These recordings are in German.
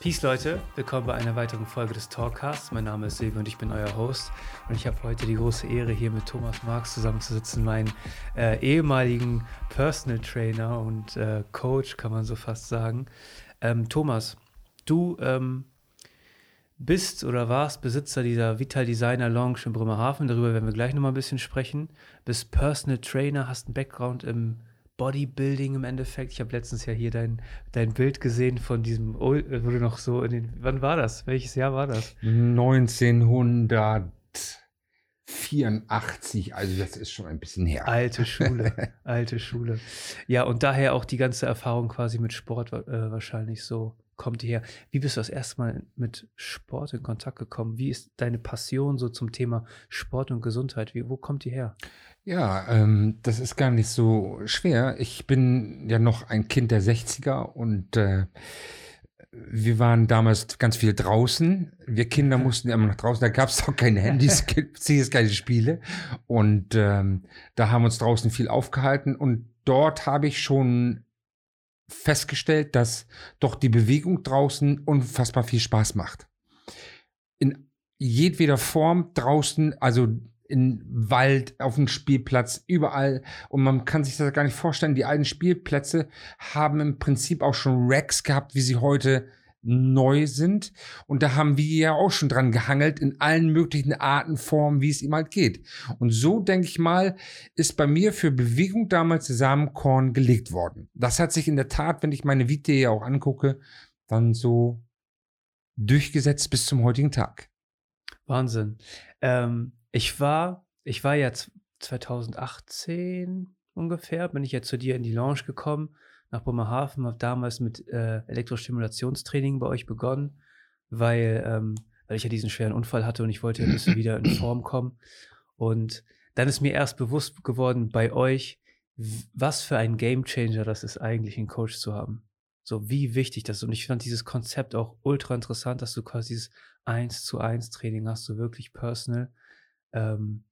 Peace Leute, willkommen bei einer weiteren Folge des Talkcasts. Mein Name ist Silvio und ich bin euer Host. Und ich habe heute die große Ehre, hier mit Thomas Marx zusammenzusitzen, meinen äh, ehemaligen Personal Trainer und äh, Coach, kann man so fast sagen. Ähm, Thomas, du ähm, bist oder warst Besitzer dieser Vital Designer Lounge in Bremerhaven. Darüber werden wir gleich nochmal ein bisschen sprechen. Bist Personal Trainer, hast einen Background im Bodybuilding im Endeffekt. Ich habe letztens ja hier dein, dein Bild gesehen von diesem, wo du noch so in den, wann war das? Welches Jahr war das? 1984, also das ist schon ein bisschen her. Alte Schule, alte Schule. Ja, und daher auch die ganze Erfahrung quasi mit Sport äh, wahrscheinlich so kommt die her. Wie bist du das erste Mal mit Sport in Kontakt gekommen? Wie ist deine Passion so zum Thema Sport und Gesundheit? Wie, wo kommt die her? Ja, ähm, das ist gar nicht so schwer. Ich bin ja noch ein Kind der 60er und äh, wir waren damals ganz viel draußen. Wir Kinder mussten immer noch draußen. Da gab es auch keine Handys, es keine Spiele. Und ähm, da haben wir uns draußen viel aufgehalten. Und dort habe ich schon festgestellt, dass doch die Bewegung draußen unfassbar viel Spaß macht. In jedweder Form draußen, also in Wald, auf dem Spielplatz, überall. Und man kann sich das gar nicht vorstellen. Die alten Spielplätze haben im Prinzip auch schon Racks gehabt, wie sie heute neu sind. Und da haben wir ja auch schon dran gehangelt in allen möglichen Arten, Formen, wie es ihm halt geht. Und so, denke ich mal, ist bei mir für Bewegung damals Samenkorn gelegt worden. Das hat sich in der Tat, wenn ich meine Vita ja auch angucke, dann so durchgesetzt bis zum heutigen Tag. Wahnsinn. Ähm, ich war, ich war ja 2018 ungefähr, bin ich ja zu dir in die Lounge gekommen, nach Bremerhaven, habe damals mit äh, Elektrostimulationstraining bei euch begonnen, weil, ähm, weil ich ja diesen schweren Unfall hatte und ich wollte ein bisschen wieder in Form kommen. Und dann ist mir erst bewusst geworden bei euch, was für ein Gamechanger das ist, eigentlich einen Coach zu haben. So wie wichtig das ist. Und ich fand dieses Konzept auch ultra interessant, dass du quasi dieses 1 zu 1 Training hast, so wirklich personal. Ähm,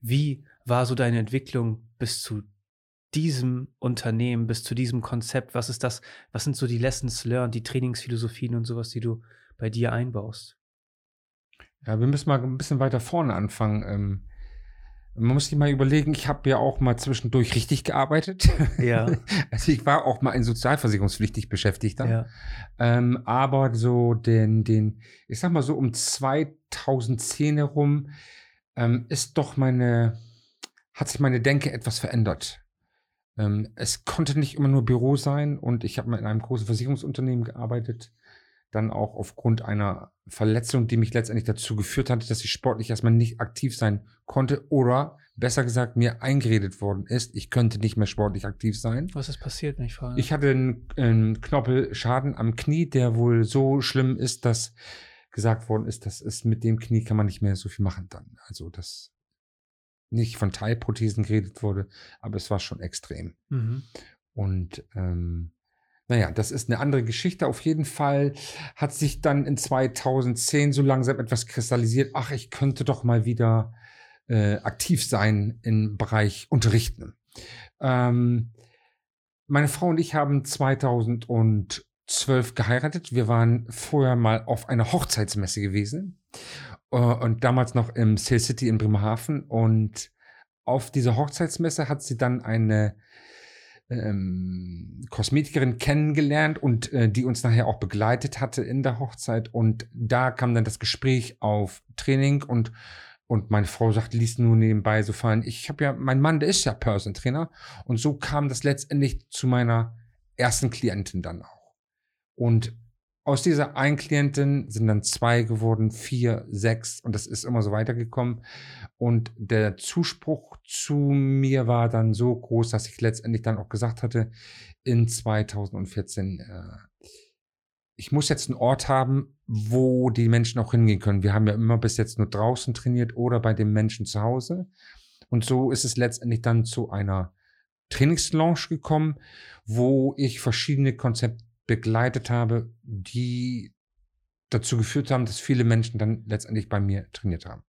wie war so deine Entwicklung bis zu diesem Unternehmen, bis zu diesem Konzept? Was ist das? Was sind so die Lessons learned, die Trainingsphilosophien und sowas, die du bei dir einbaust? Ja, wir müssen mal ein bisschen weiter vorne anfangen. Ähm, man muss sich mal überlegen, ich habe ja auch mal zwischendurch richtig gearbeitet. Ja. Also ich war auch mal in sozialversicherungspflichtig beschäftigt dann. Ja. Ähm, aber so den, den, ich sag mal so um 2010 herum, ähm, ist doch meine, hat sich meine Denke etwas verändert. Ähm, es konnte nicht immer nur Büro sein und ich habe mal in einem großen Versicherungsunternehmen gearbeitet. Dann auch aufgrund einer Verletzung, die mich letztendlich dazu geführt hatte, dass ich sportlich erstmal nicht aktiv sein konnte oder besser gesagt mir eingeredet worden ist, ich könnte nicht mehr sportlich aktiv sein. Was ist passiert, wenn ich frage? Ich hatte einen, einen Knorpelschaden am Knie, der wohl so schlimm ist, dass gesagt worden ist, dass es mit dem Knie kann man nicht mehr so viel machen dann. Also das nicht von Teilprothesen geredet wurde, aber es war schon extrem. Mhm. Und ähm, naja, das ist eine andere Geschichte. Auf jeden Fall hat sich dann in 2010 so langsam etwas kristallisiert. Ach, ich könnte doch mal wieder äh, aktiv sein im Bereich Unterrichten. Ähm, meine Frau und ich haben 2000 und zwölf geheiratet. Wir waren vorher mal auf einer Hochzeitsmesse gewesen äh, und damals noch im Sale City in Bremerhaven. Und auf dieser Hochzeitsmesse hat sie dann eine ähm, Kosmetikerin kennengelernt und äh, die uns nachher auch begleitet hatte in der Hochzeit. Und da kam dann das Gespräch auf Training und und meine Frau sagt, liest nur nebenbei so fallen. Ich habe ja, mein Mann, der ist ja Person Trainer. Und so kam das letztendlich zu meiner ersten Klientin dann auch. Und aus dieser einen Klientin sind dann zwei geworden, vier, sechs und das ist immer so weitergekommen. Und der Zuspruch zu mir war dann so groß, dass ich letztendlich dann auch gesagt hatte, in 2014, äh, ich muss jetzt einen Ort haben, wo die Menschen auch hingehen können. Wir haben ja immer bis jetzt nur draußen trainiert oder bei den Menschen zu Hause. Und so ist es letztendlich dann zu einer Trainingslounge gekommen, wo ich verschiedene Konzepte begleitet habe, die dazu geführt haben, dass viele Menschen dann letztendlich bei mir trainiert haben.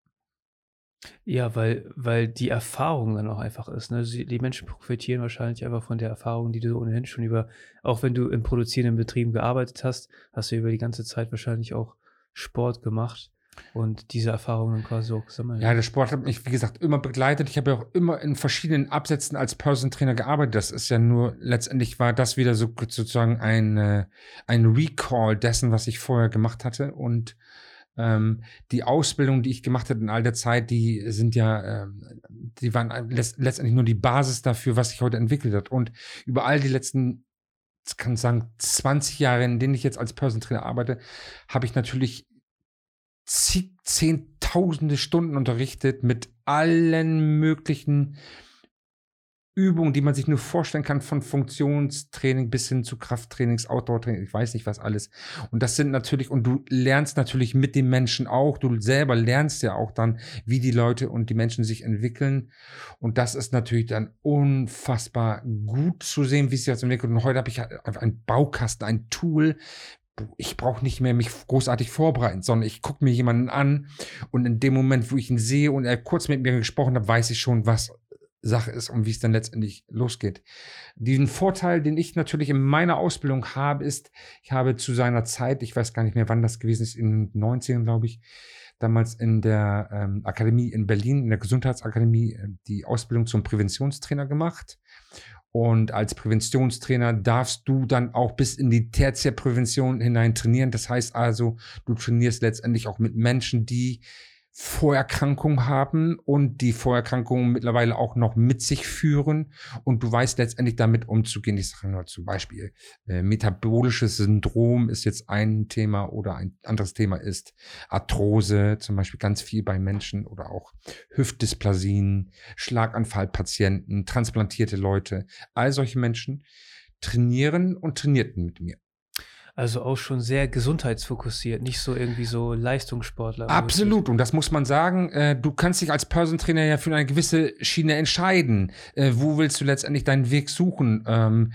Ja, weil, weil die Erfahrung dann auch einfach ist. Ne? Die Menschen profitieren wahrscheinlich einfach von der Erfahrung, die du ohnehin schon über, auch wenn du in produzierenden Betrieben gearbeitet hast, hast du über die ganze Zeit wahrscheinlich auch Sport gemacht und diese Erfahrungen quasi auch gesammelt. Ja, der Sport hat mich, wie gesagt, immer begleitet. Ich habe ja auch immer in verschiedenen Absätzen als Person Trainer gearbeitet. Das ist ja nur, letztendlich war das wieder so sozusagen ein, ein Recall dessen, was ich vorher gemacht hatte. Und ähm, die Ausbildung, die ich gemacht habe in all der Zeit, die sind ja, ähm, die waren letztendlich nur die Basis dafür, was sich heute entwickelt hat. Und über all die letzten kann sagen, 20 Jahre, in denen ich jetzt als Person Trainer arbeite, habe ich natürlich zig, zehntausende Stunden unterrichtet mit allen möglichen Übungen, die man sich nur vorstellen kann, von Funktionstraining bis hin zu Krafttrainings, Outdoor-Training, ich weiß nicht was alles. Und das sind natürlich, und du lernst natürlich mit den Menschen auch, du selber lernst ja auch dann, wie die Leute und die Menschen sich entwickeln. Und das ist natürlich dann unfassbar gut zu sehen, wie sich das entwickelt. Und heute habe ich einen Baukasten, ein Tool, ich brauche nicht mehr mich großartig vorbereiten, sondern ich gucke mir jemanden an und in dem Moment, wo ich ihn sehe und er kurz mit mir gesprochen hat, weiß ich schon, was Sache ist und wie es dann letztendlich losgeht. Diesen Vorteil, den ich natürlich in meiner Ausbildung habe, ist, ich habe zu seiner Zeit, ich weiß gar nicht mehr, wann das gewesen ist, in den 90ern, glaube ich, damals in der ähm, Akademie in Berlin, in der Gesundheitsakademie, äh, die Ausbildung zum Präventionstrainer gemacht. Und als Präventionstrainer darfst du dann auch bis in die Tertiärprävention hinein trainieren. Das heißt also, du trainierst letztendlich auch mit Menschen, die Vorerkrankungen haben und die Vorerkrankungen mittlerweile auch noch mit sich führen und du weißt letztendlich damit umzugehen. Ich sage nur zum Beispiel, äh, metabolisches Syndrom ist jetzt ein Thema oder ein anderes Thema ist Arthrose, zum Beispiel ganz viel bei Menschen oder auch Hüftdysplasien, Schlaganfallpatienten, transplantierte Leute. All solche Menschen trainieren und trainierten mit mir. Also auch schon sehr gesundheitsfokussiert, nicht so irgendwie so Leistungssportler. Absolut, und das muss man sagen. Äh, du kannst dich als Person Trainer ja für eine gewisse Schiene entscheiden. Äh, wo willst du letztendlich deinen Weg suchen? Ähm,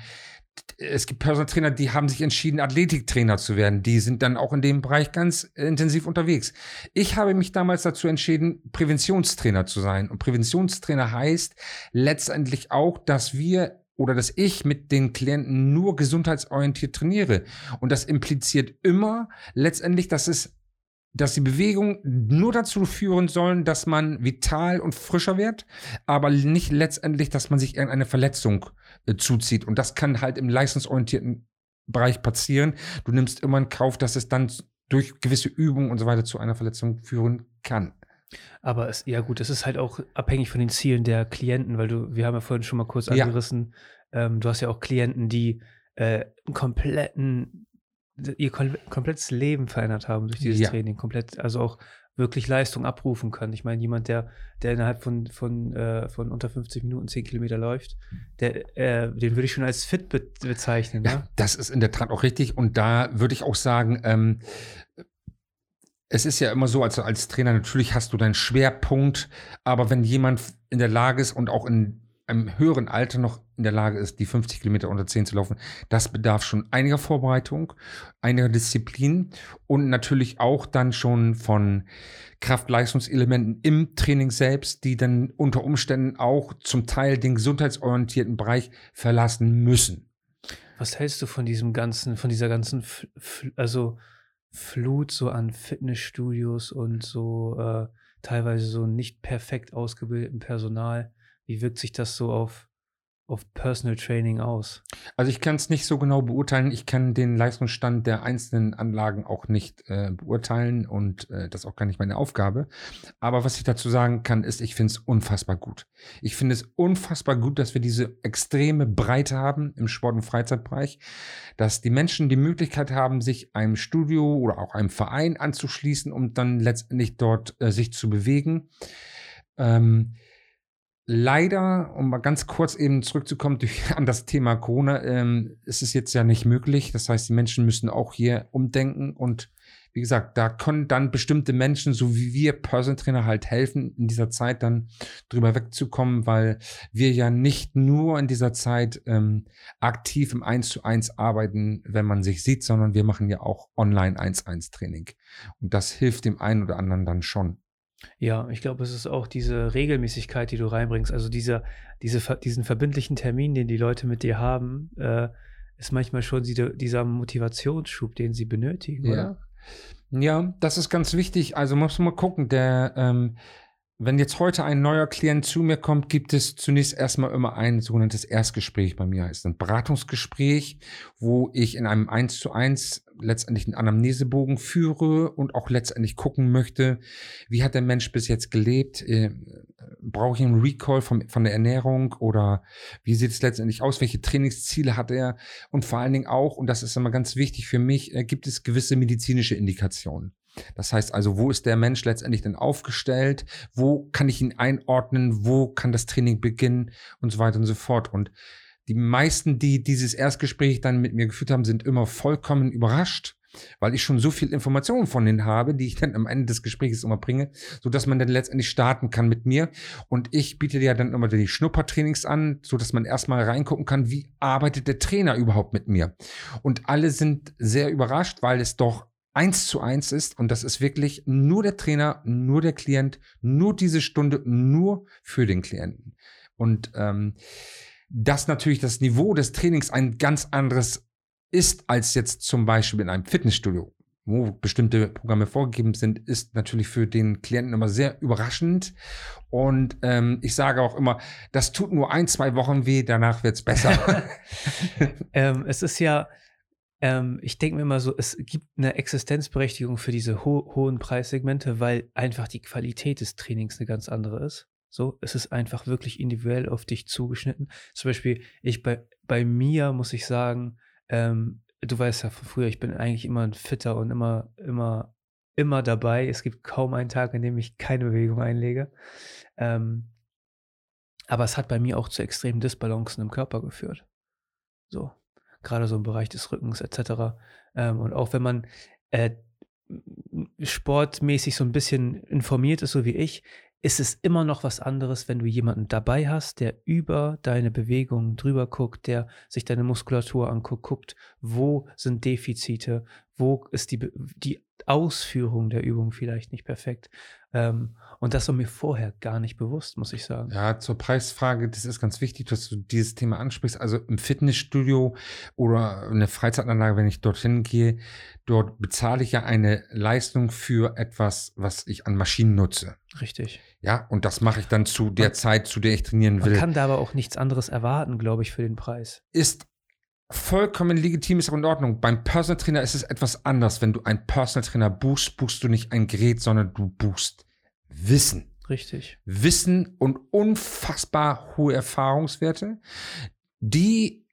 es gibt Personal Trainer, die haben sich entschieden, Athletiktrainer zu werden. Die sind dann auch in dem Bereich ganz intensiv unterwegs. Ich habe mich damals dazu entschieden, Präventionstrainer zu sein. Und Präventionstrainer heißt letztendlich auch, dass wir oder dass ich mit den Klienten nur gesundheitsorientiert trainiere. Und das impliziert immer letztendlich, dass es dass die Bewegungen nur dazu führen sollen, dass man vital und frischer wird, aber nicht letztendlich, dass man sich irgendeine Verletzung äh, zuzieht. Und das kann halt im leistungsorientierten Bereich passieren. Du nimmst immer in Kauf, dass es dann durch gewisse Übungen und so weiter zu einer Verletzung führen kann. Aber es, ja gut, es ist halt auch abhängig von den Zielen der Klienten, weil du, wir haben ja vorhin schon mal kurz ja. angerissen, ähm, du hast ja auch Klienten, die äh, kompletten, ihr komplettes Leben verändert haben durch dieses ja. Training, komplett, also auch wirklich Leistung abrufen können. Ich meine, jemand, der, der innerhalb von, von, äh, von unter 50 Minuten 10 Kilometer läuft, der, äh, den würde ich schon als fit be bezeichnen. Ja, ne? das ist in der Tat auch richtig. Und da würde ich auch sagen, ähm, es ist ja immer so, als, als Trainer, natürlich hast du deinen Schwerpunkt, aber wenn jemand in der Lage ist und auch in einem höheren Alter noch in der Lage ist, die 50 Kilometer unter 10 zu laufen, das bedarf schon einiger Vorbereitung, einiger Disziplin und natürlich auch dann schon von Kraft-Leistungselementen im Training selbst, die dann unter Umständen auch zum Teil den gesundheitsorientierten Bereich verlassen müssen. Was hältst du von diesem ganzen, von dieser ganzen, also Flut so an Fitnessstudios und so äh, teilweise so nicht perfekt ausgebildeten Personal. Wie wirkt sich das so auf auf Personal Training aus? Also ich kann es nicht so genau beurteilen. Ich kann den Leistungsstand der einzelnen Anlagen auch nicht äh, beurteilen und äh, das ist auch gar nicht meine Aufgabe. Aber was ich dazu sagen kann, ist, ich finde es unfassbar gut. Ich finde es unfassbar gut, dass wir diese extreme Breite haben im Sport- und Freizeitbereich, dass die Menschen die Möglichkeit haben, sich einem Studio oder auch einem Verein anzuschließen, um dann letztendlich dort äh, sich zu bewegen. Ähm, Leider, um mal ganz kurz eben zurückzukommen durch, an das Thema Corona, ähm, ist es jetzt ja nicht möglich. Das heißt, die Menschen müssen auch hier umdenken und wie gesagt, da können dann bestimmte Menschen, so wie wir Person Trainer halt helfen, in dieser Zeit dann drüber wegzukommen, weil wir ja nicht nur in dieser Zeit ähm, aktiv im 1 zu 1 arbeiten, wenn man sich sieht, sondern wir machen ja auch online 1-1 Training. Und das hilft dem einen oder anderen dann schon. Ja, ich glaube, es ist auch diese Regelmäßigkeit, die du reinbringst. Also dieser, diese, diesen verbindlichen Termin, den die Leute mit dir haben, äh, ist manchmal schon die, dieser Motivationsschub, den sie benötigen, Ja. oder? Ja, das ist ganz wichtig. Also muss man mal gucken, der, ähm, wenn jetzt heute ein neuer Klient zu mir kommt, gibt es zunächst erstmal immer ein sogenanntes Erstgespräch bei mir. Ist ein Beratungsgespräch, wo ich in einem 1 zu 1 letztendlich einen Anamnesebogen führe und auch letztendlich gucken möchte, wie hat der Mensch bis jetzt gelebt? Äh, Brauche ich einen Recall vom, von der Ernährung oder wie sieht es letztendlich aus? Welche Trainingsziele hat er? Und vor allen Dingen auch, und das ist immer ganz wichtig für mich, äh, gibt es gewisse medizinische Indikationen. Das heißt also, wo ist der Mensch letztendlich denn aufgestellt? Wo kann ich ihn einordnen? Wo kann das Training beginnen? Und so weiter und so fort. Und die meisten, die dieses Erstgespräch dann mit mir geführt haben, sind immer vollkommen überrascht, weil ich schon so viel Informationen von denen habe, die ich dann am Ende des Gesprächs immer bringe, so dass man dann letztendlich starten kann mit mir. Und ich biete ja dann immer die Schnuppertrainings an, so dass man erstmal reingucken kann, wie arbeitet der Trainer überhaupt mit mir. Und alle sind sehr überrascht, weil es doch eins zu eins ist und das ist wirklich nur der Trainer, nur der Klient, nur diese Stunde, nur für den Klienten. Und ähm, dass natürlich das Niveau des Trainings ein ganz anderes ist als jetzt zum Beispiel in einem Fitnessstudio, wo bestimmte Programme vorgegeben sind, ist natürlich für den Klienten immer sehr überraschend. Und ähm, ich sage auch immer, das tut nur ein, zwei Wochen weh, danach wird's besser. ähm, es ist ja, ähm, ich denke mir immer so, es gibt eine Existenzberechtigung für diese ho hohen Preissegmente, weil einfach die Qualität des Trainings eine ganz andere ist. So, es ist einfach wirklich individuell auf dich zugeschnitten. Zum Beispiel, ich bei, bei mir muss ich sagen, ähm, du weißt ja von früher, ich bin eigentlich immer ein Fitter und immer, immer, immer dabei. Es gibt kaum einen Tag, an dem ich keine Bewegung einlege. Ähm, aber es hat bei mir auch zu extremen Disbalancen im Körper geführt. So, gerade so im Bereich des Rückens etc. Ähm, und auch wenn man äh, sportmäßig so ein bisschen informiert ist, so wie ich, ist es immer noch was anderes, wenn du jemanden dabei hast, der über deine Bewegungen drüber guckt, der sich deine Muskulatur anguckt, guckt, wo sind Defizite, wo ist die, die Ausführung der Übung vielleicht nicht perfekt. Ähm, und das war mir vorher gar nicht bewusst, muss ich sagen. Ja, zur Preisfrage, das ist ganz wichtig, dass du dieses Thema ansprichst. Also im Fitnessstudio oder eine Freizeitanlage, wenn ich dorthin gehe, dort bezahle ich ja eine Leistung für etwas, was ich an Maschinen nutze. Richtig. Ja, und das mache ich dann zu der man, Zeit, zu der ich trainieren will. Man kann da aber auch nichts anderes erwarten, glaube ich, für den Preis. Ist vollkommen legitim, ist auch in Ordnung. Beim Personal Trainer ist es etwas anders. Wenn du einen Personal Trainer buchst, buchst du nicht ein Gerät, sondern du buchst Wissen. Richtig. Wissen und unfassbar hohe Erfahrungswerte, die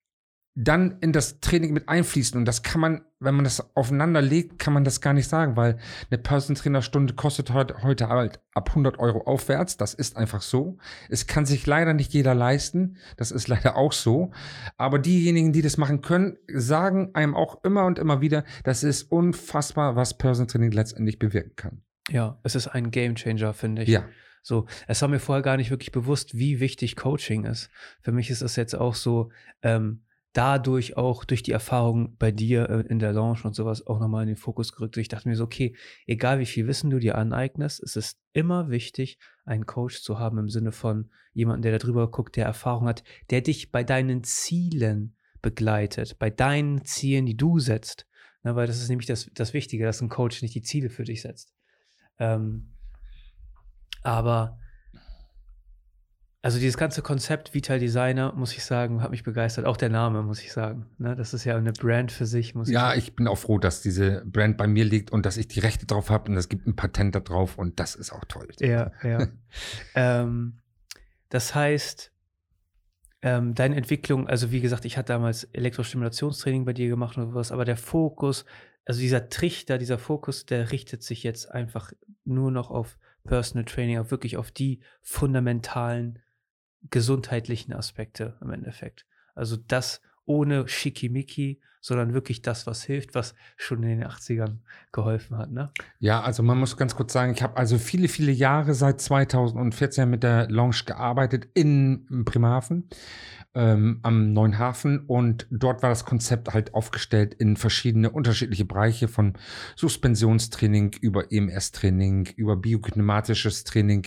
dann in das Training mit einfließen. Und das kann man, wenn man das aufeinander legt, kann man das gar nicht sagen, weil eine Personal Trainer Stunde kostet heute, heute halt ab 100 Euro aufwärts. Das ist einfach so. Es kann sich leider nicht jeder leisten. Das ist leider auch so. Aber diejenigen, die das machen können, sagen einem auch immer und immer wieder, das ist unfassbar, was Personal Training letztendlich bewirken kann. Ja, es ist ein Game Changer, finde ich. Ja. So, es war mir vorher gar nicht wirklich bewusst, wie wichtig Coaching ist. Für mich ist es jetzt auch so, ähm, dadurch auch durch die Erfahrung bei dir äh, in der Lounge und sowas auch nochmal in den Fokus gerückt. Ich dachte mir so, okay, egal wie viel Wissen du dir aneignest, es ist immer wichtig, einen Coach zu haben im Sinne von jemanden, der darüber guckt, der Erfahrung hat, der dich bei deinen Zielen begleitet, bei deinen Zielen, die du setzt. Na, weil das ist nämlich das, das Wichtige, dass ein Coach nicht die Ziele für dich setzt. Ähm, aber also dieses ganze Konzept Vital Designer, muss ich sagen, hat mich begeistert. Auch der Name, muss ich sagen. Ne? Das ist ja eine Brand für sich. Muss ja, ich, ich bin auch froh, dass diese Brand bei mir liegt und dass ich die Rechte drauf habe und es gibt ein Patent da drauf und das ist auch toll. Ja, ja. ähm, das heißt, ähm, deine Entwicklung, also wie gesagt, ich hatte damals Elektrostimulationstraining bei dir gemacht und sowas, aber der Fokus, also dieser Trichter, dieser Fokus, der richtet sich jetzt einfach nur noch auf Personal Training, auf wirklich auf die fundamentalen gesundheitlichen Aspekte im Endeffekt. Also das ohne Schickimicki, sondern wirklich das, was hilft, was schon in den 80ern geholfen hat. Ne? Ja, also man muss ganz kurz sagen, ich habe also viele, viele Jahre seit 2014 mit der Lounge gearbeitet in Bremerhaven ähm, am Neuen Hafen und dort war das Konzept halt aufgestellt in verschiedene unterschiedliche Bereiche von Suspensionstraining über EMS-Training, über biokinematisches Training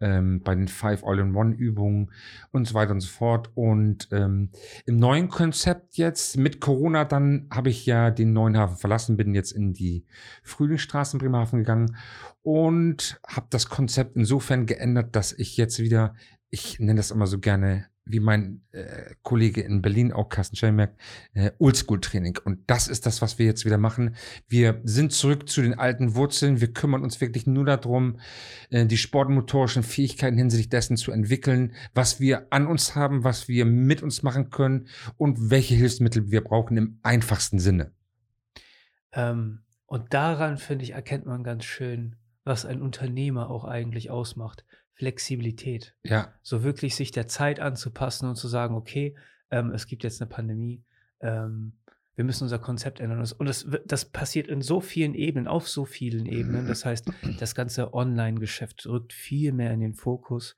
ähm, bei den Five All-in-One-Übungen und so weiter und so fort. Und ähm, im neuen Konzept jetzt mit Corona dann habe ich ja den Neuen Hafen verlassen, bin jetzt in die Frühlingsstraße in Bremerhaven gegangen und habe das Konzept insofern geändert, dass ich jetzt wieder, ich nenne das immer so gerne wie mein äh, Kollege in Berlin, auch Carsten Schellenberg, äh, Oldschool-Training. Und das ist das, was wir jetzt wieder machen. Wir sind zurück zu den alten Wurzeln. Wir kümmern uns wirklich nur darum, äh, die sportmotorischen Fähigkeiten hinsichtlich dessen zu entwickeln, was wir an uns haben, was wir mit uns machen können und welche Hilfsmittel wir brauchen im einfachsten Sinne. Ähm, und daran, finde ich, erkennt man ganz schön, was ein Unternehmer auch eigentlich ausmacht. Flexibilität. Ja. So wirklich sich der Zeit anzupassen und zu sagen, okay, ähm, es gibt jetzt eine Pandemie, ähm, wir müssen unser Konzept ändern. Und das, das passiert in so vielen Ebenen, auf so vielen Ebenen. Das heißt, das ganze Online-Geschäft rückt viel mehr in den Fokus.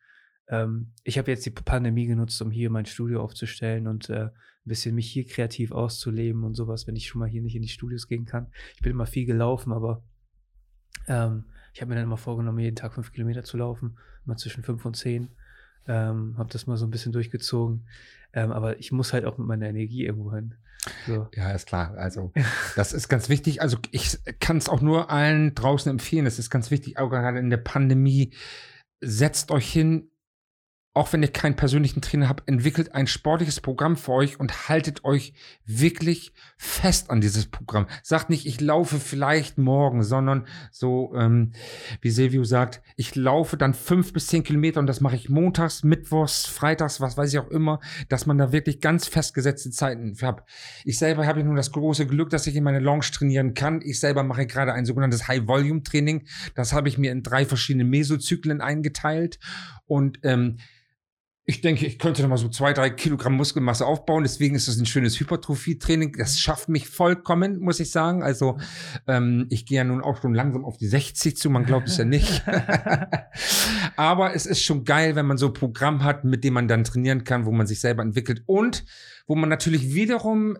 Ähm, ich habe jetzt die Pandemie genutzt, um hier mein Studio aufzustellen und äh, ein bisschen mich hier kreativ auszuleben und sowas, wenn ich schon mal hier nicht in die Studios gehen kann. Ich bin immer viel gelaufen, aber ähm, ich habe mir dann immer vorgenommen, jeden Tag fünf Kilometer zu laufen, mal zwischen fünf und zehn. Ähm, habe das mal so ein bisschen durchgezogen. Ähm, aber ich muss halt auch mit meiner Energie irgendwo hin. So. Ja, ist klar. Also, das ist ganz wichtig. Also, ich kann es auch nur allen draußen empfehlen. Es ist ganz wichtig, auch gerade in der Pandemie. Setzt euch hin, auch wenn ihr keinen persönlichen Trainer habt, entwickelt ein sportliches Programm für euch und haltet euch wirklich fest an dieses Programm. Sagt nicht, ich laufe vielleicht morgen, sondern so, ähm, wie Silvio sagt, ich laufe dann fünf bis zehn Kilometer und das mache ich montags, mittwochs, freitags, was weiß ich auch immer, dass man da wirklich ganz festgesetzte Zeiten hat. Ich selber habe nur das große Glück, dass ich in meine Lounge trainieren kann. Ich selber mache gerade ein sogenanntes High-Volume-Training. Das habe ich mir in drei verschiedene Mesozyklen eingeteilt und ähm, ich denke, ich könnte noch mal so zwei, drei Kilogramm Muskelmasse aufbauen. Deswegen ist das ein schönes Hypertrophie-Training. Das schafft mich vollkommen, muss ich sagen. Also ähm, ich gehe ja nun auch schon langsam auf die 60 zu. Man glaubt es ja nicht. Aber es ist schon geil, wenn man so ein Programm hat, mit dem man dann trainieren kann, wo man sich selber entwickelt und wo man natürlich wiederum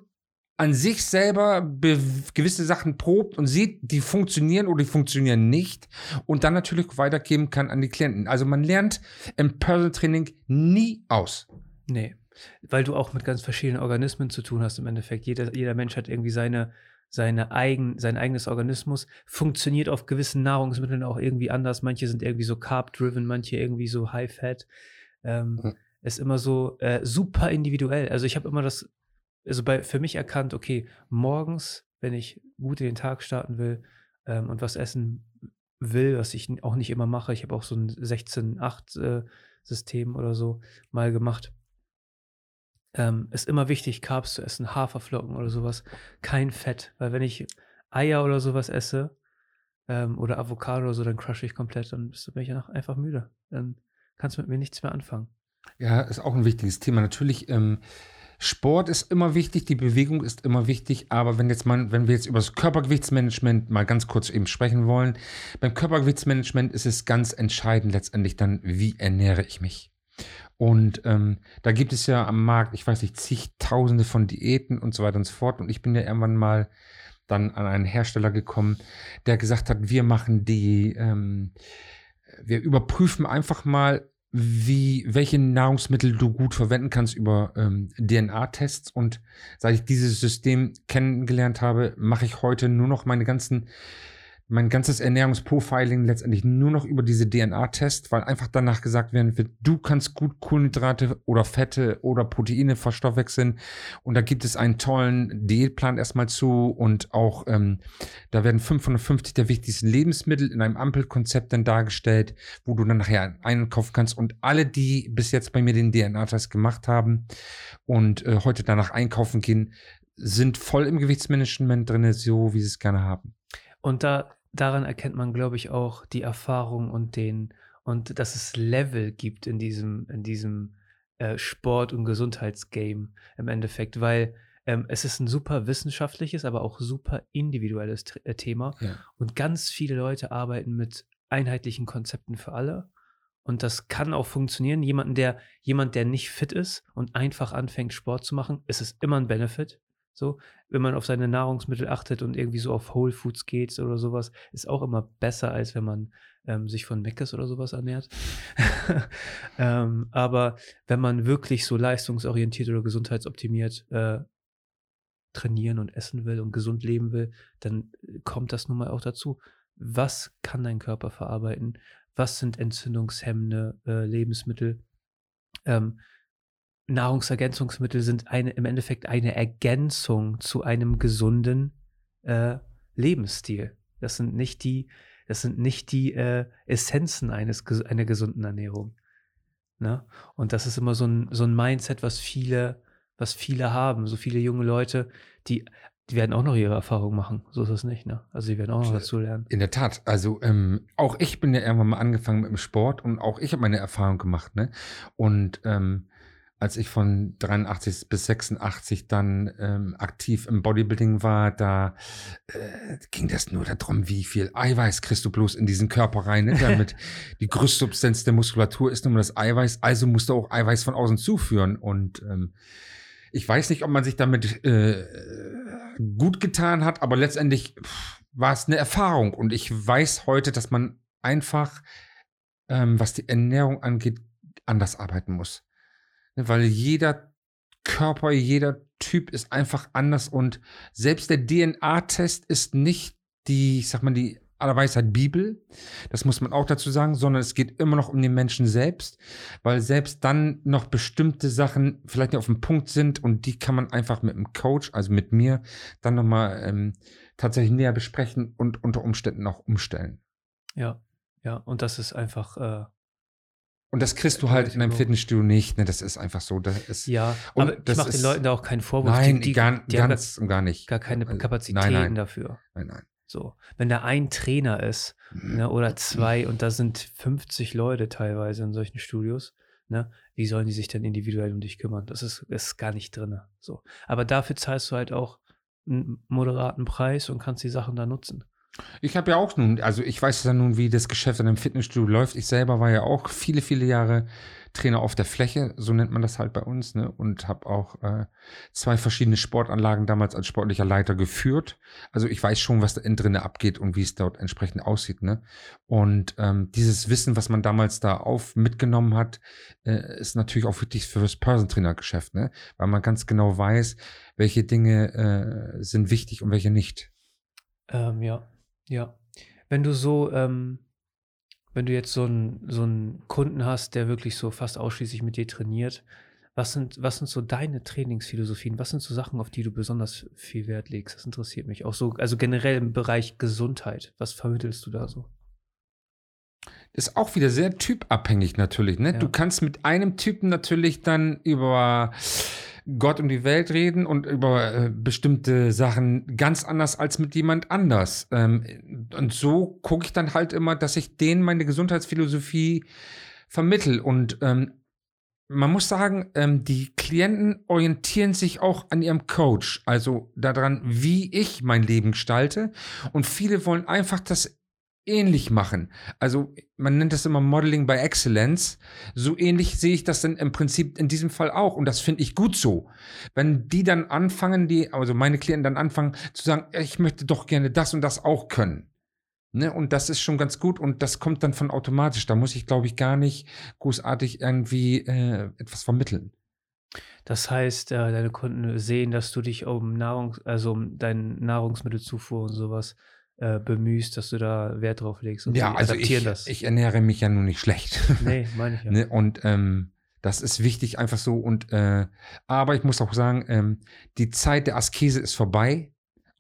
an sich selber gewisse Sachen probt und sieht, die funktionieren oder die funktionieren nicht und dann natürlich weitergeben kann an die Klienten. Also man lernt im Personal Training nie aus. Nee, weil du auch mit ganz verschiedenen Organismen zu tun hast im Endeffekt. Jeder, jeder Mensch hat irgendwie seine, seine eigen, sein eigenes Organismus, funktioniert auf gewissen Nahrungsmitteln auch irgendwie anders. Manche sind irgendwie so carb-driven, manche irgendwie so high-fat. Ähm, mhm. Ist immer so äh, super individuell. Also ich habe immer das also bei, für mich erkannt, okay, morgens, wenn ich gut in den Tag starten will ähm, und was essen will, was ich auch nicht immer mache, ich habe auch so ein 16-8-System äh, oder so mal gemacht. Ähm, ist immer wichtig, Carbs zu essen, Haferflocken oder sowas, kein Fett, weil wenn ich Eier oder sowas esse ähm, oder Avocado oder so, dann crushe ich komplett, dann bin ich ja einfach müde. Dann kannst du mit mir nichts mehr anfangen. Ja, ist auch ein wichtiges Thema. Natürlich ähm, Sport ist immer wichtig, die Bewegung ist immer wichtig, aber wenn jetzt mal, wenn wir jetzt über das Körpergewichtsmanagement mal ganz kurz eben sprechen wollen, beim Körpergewichtsmanagement ist es ganz entscheidend letztendlich dann, wie ernähre ich mich. Und ähm, da gibt es ja am Markt, ich weiß nicht, zigtausende von Diäten und so weiter und so fort. Und ich bin ja irgendwann mal dann an einen Hersteller gekommen, der gesagt hat, wir machen die, ähm, wir überprüfen einfach mal, wie, welche Nahrungsmittel du gut verwenden kannst über ähm, DNA-Tests. Und seit ich dieses System kennengelernt habe, mache ich heute nur noch meine ganzen mein ganzes Ernährungsprofiling letztendlich nur noch über diese DNA-Test, weil einfach danach gesagt werden wird, du kannst gut Kohlenhydrate oder Fette oder Proteine verstoffwechseln. Und da gibt es einen tollen Diätplan erstmal zu und auch ähm, da werden 550 der wichtigsten Lebensmittel in einem Ampelkonzept dann dargestellt, wo du dann nachher einkaufen kannst. Und alle, die bis jetzt bei mir den DNA-Test gemacht haben und äh, heute danach einkaufen gehen, sind voll im Gewichtsmanagement drin, so wie sie es gerne haben. Und da daran erkennt man, glaube ich, auch die Erfahrung und den und dass es Level gibt in diesem, in diesem äh, Sport- und Gesundheitsgame im Endeffekt, weil ähm, es ist ein super wissenschaftliches, aber auch super individuelles äh, Thema. Ja. Und ganz viele Leute arbeiten mit einheitlichen Konzepten für alle. und das kann auch funktionieren. Jemanden, der, jemand, der nicht fit ist und einfach anfängt, Sport zu machen, ist es immer ein Benefit. So, wenn man auf seine Nahrungsmittel achtet und irgendwie so auf Whole Foods geht oder sowas, ist auch immer besser, als wenn man ähm, sich von Meckes oder sowas ernährt. ähm, aber wenn man wirklich so leistungsorientiert oder gesundheitsoptimiert äh, trainieren und essen will und gesund leben will, dann kommt das nun mal auch dazu. Was kann dein Körper verarbeiten? Was sind entzündungshemmende äh, Lebensmittel? Ähm, Nahrungsergänzungsmittel sind eine, im Endeffekt eine Ergänzung zu einem gesunden äh, Lebensstil. Das sind nicht die, das sind nicht die äh, Essenzen eines, einer gesunden Ernährung. Ne? Und das ist immer so ein, so ein Mindset, was viele, was viele haben. So viele junge Leute, die, die werden auch noch ihre Erfahrungen machen. So ist es nicht, ne? Also die werden auch noch dazu lernen. In der Tat. Also ähm, auch ich bin ja irgendwann mal angefangen mit dem Sport und auch ich habe meine Erfahrung gemacht, ne? Und ähm, als ich von 83 bis 86 dann ähm, aktiv im Bodybuilding war, da äh, ging das nur darum, wie viel Eiweiß kriegst du bloß in diesen Körper rein. Ne? Damit die Größtsubstanz der Muskulatur ist nun mal das Eiweiß, also musst du auch Eiweiß von außen zuführen. Und ähm, ich weiß nicht, ob man sich damit äh, gut getan hat, aber letztendlich war es eine Erfahrung. Und ich weiß heute, dass man einfach, ähm, was die Ernährung angeht, anders arbeiten muss. Weil jeder Körper, jeder Typ ist einfach anders und selbst der DNA-Test ist nicht die, ich sag mal, die allerweisheit Bibel. Das muss man auch dazu sagen, sondern es geht immer noch um den Menschen selbst, weil selbst dann noch bestimmte Sachen vielleicht nicht auf dem Punkt sind und die kann man einfach mit dem Coach, also mit mir, dann nochmal ähm, tatsächlich näher besprechen und unter Umständen auch umstellen. Ja, ja, und das ist einfach äh, und das kriegst du halt in einem Fitnessstudio nicht. Ne? Das ist einfach so. Das ist, ja, aber ich mache den Leuten da auch keinen Vorwurf. Nein, die, gar, die ganz und gar nicht. Gar keine Kapazitäten nein, nein. dafür. Nein, nein. So, wenn da ein Trainer ist mhm. ne, oder zwei und da sind 50 Leute teilweise in solchen Studios, ne, wie sollen die sich denn individuell um dich kümmern? Das ist, ist gar nicht drin. So. Aber dafür zahlst du halt auch einen moderaten Preis und kannst die Sachen da nutzen. Ich habe ja auch nun, also ich weiß ja nun, wie das Geschäft in einem Fitnessstudio läuft. Ich selber war ja auch viele, viele Jahre Trainer auf der Fläche, so nennt man das halt bei uns, ne? Und habe auch äh, zwei verschiedene Sportanlagen damals als sportlicher Leiter geführt. Also ich weiß schon, was da innen drin abgeht und wie es dort entsprechend aussieht, ne? Und ähm, dieses Wissen, was man damals da auf mitgenommen hat, äh, ist natürlich auch wichtig für das Person-Trainer-Geschäft, ne? Weil man ganz genau weiß, welche Dinge äh, sind wichtig und welche nicht. Ähm, ja, ja. Wenn du so, ähm, wenn du jetzt so einen so einen Kunden hast, der wirklich so fast ausschließlich mit dir trainiert, was sind, was sind so deine Trainingsphilosophien? Was sind so Sachen, auf die du besonders viel Wert legst? Das interessiert mich. Auch so, also generell im Bereich Gesundheit. Was vermittelst du da so? Ist auch wieder sehr typabhängig natürlich. Ne? Ja. Du kannst mit einem Typen natürlich dann über Gott und die Welt reden und über äh, bestimmte Sachen ganz anders als mit jemand anders. Ähm, und so gucke ich dann halt immer, dass ich denen meine Gesundheitsphilosophie vermittel. Und ähm, man muss sagen, ähm, die Klienten orientieren sich auch an ihrem Coach, also daran, wie ich mein Leben gestalte. Und viele wollen einfach das ähnlich machen. Also man nennt das immer Modeling by Excellence. So ähnlich sehe ich das dann im Prinzip in diesem Fall auch. Und das finde ich gut so. Wenn die dann anfangen, die, also meine Klienten dann anfangen zu sagen, ich möchte doch gerne das und das auch können. Ne, und das ist schon ganz gut und das kommt dann von automatisch. Da muss ich, glaube ich, gar nicht großartig irgendwie äh, etwas vermitteln. Das heißt, äh, deine Kunden sehen, dass du dich um Nahrung, also um deine Nahrungsmittelzufuhr und sowas äh, bemühst, dass du da Wert drauf legst. Und ja, also ich, das. ich ernähre mich ja nun nicht schlecht. Nee, meine ich ja. ne? Und ähm, das ist wichtig einfach so. Und äh, aber ich muss auch sagen, ähm, die Zeit der Askese ist vorbei.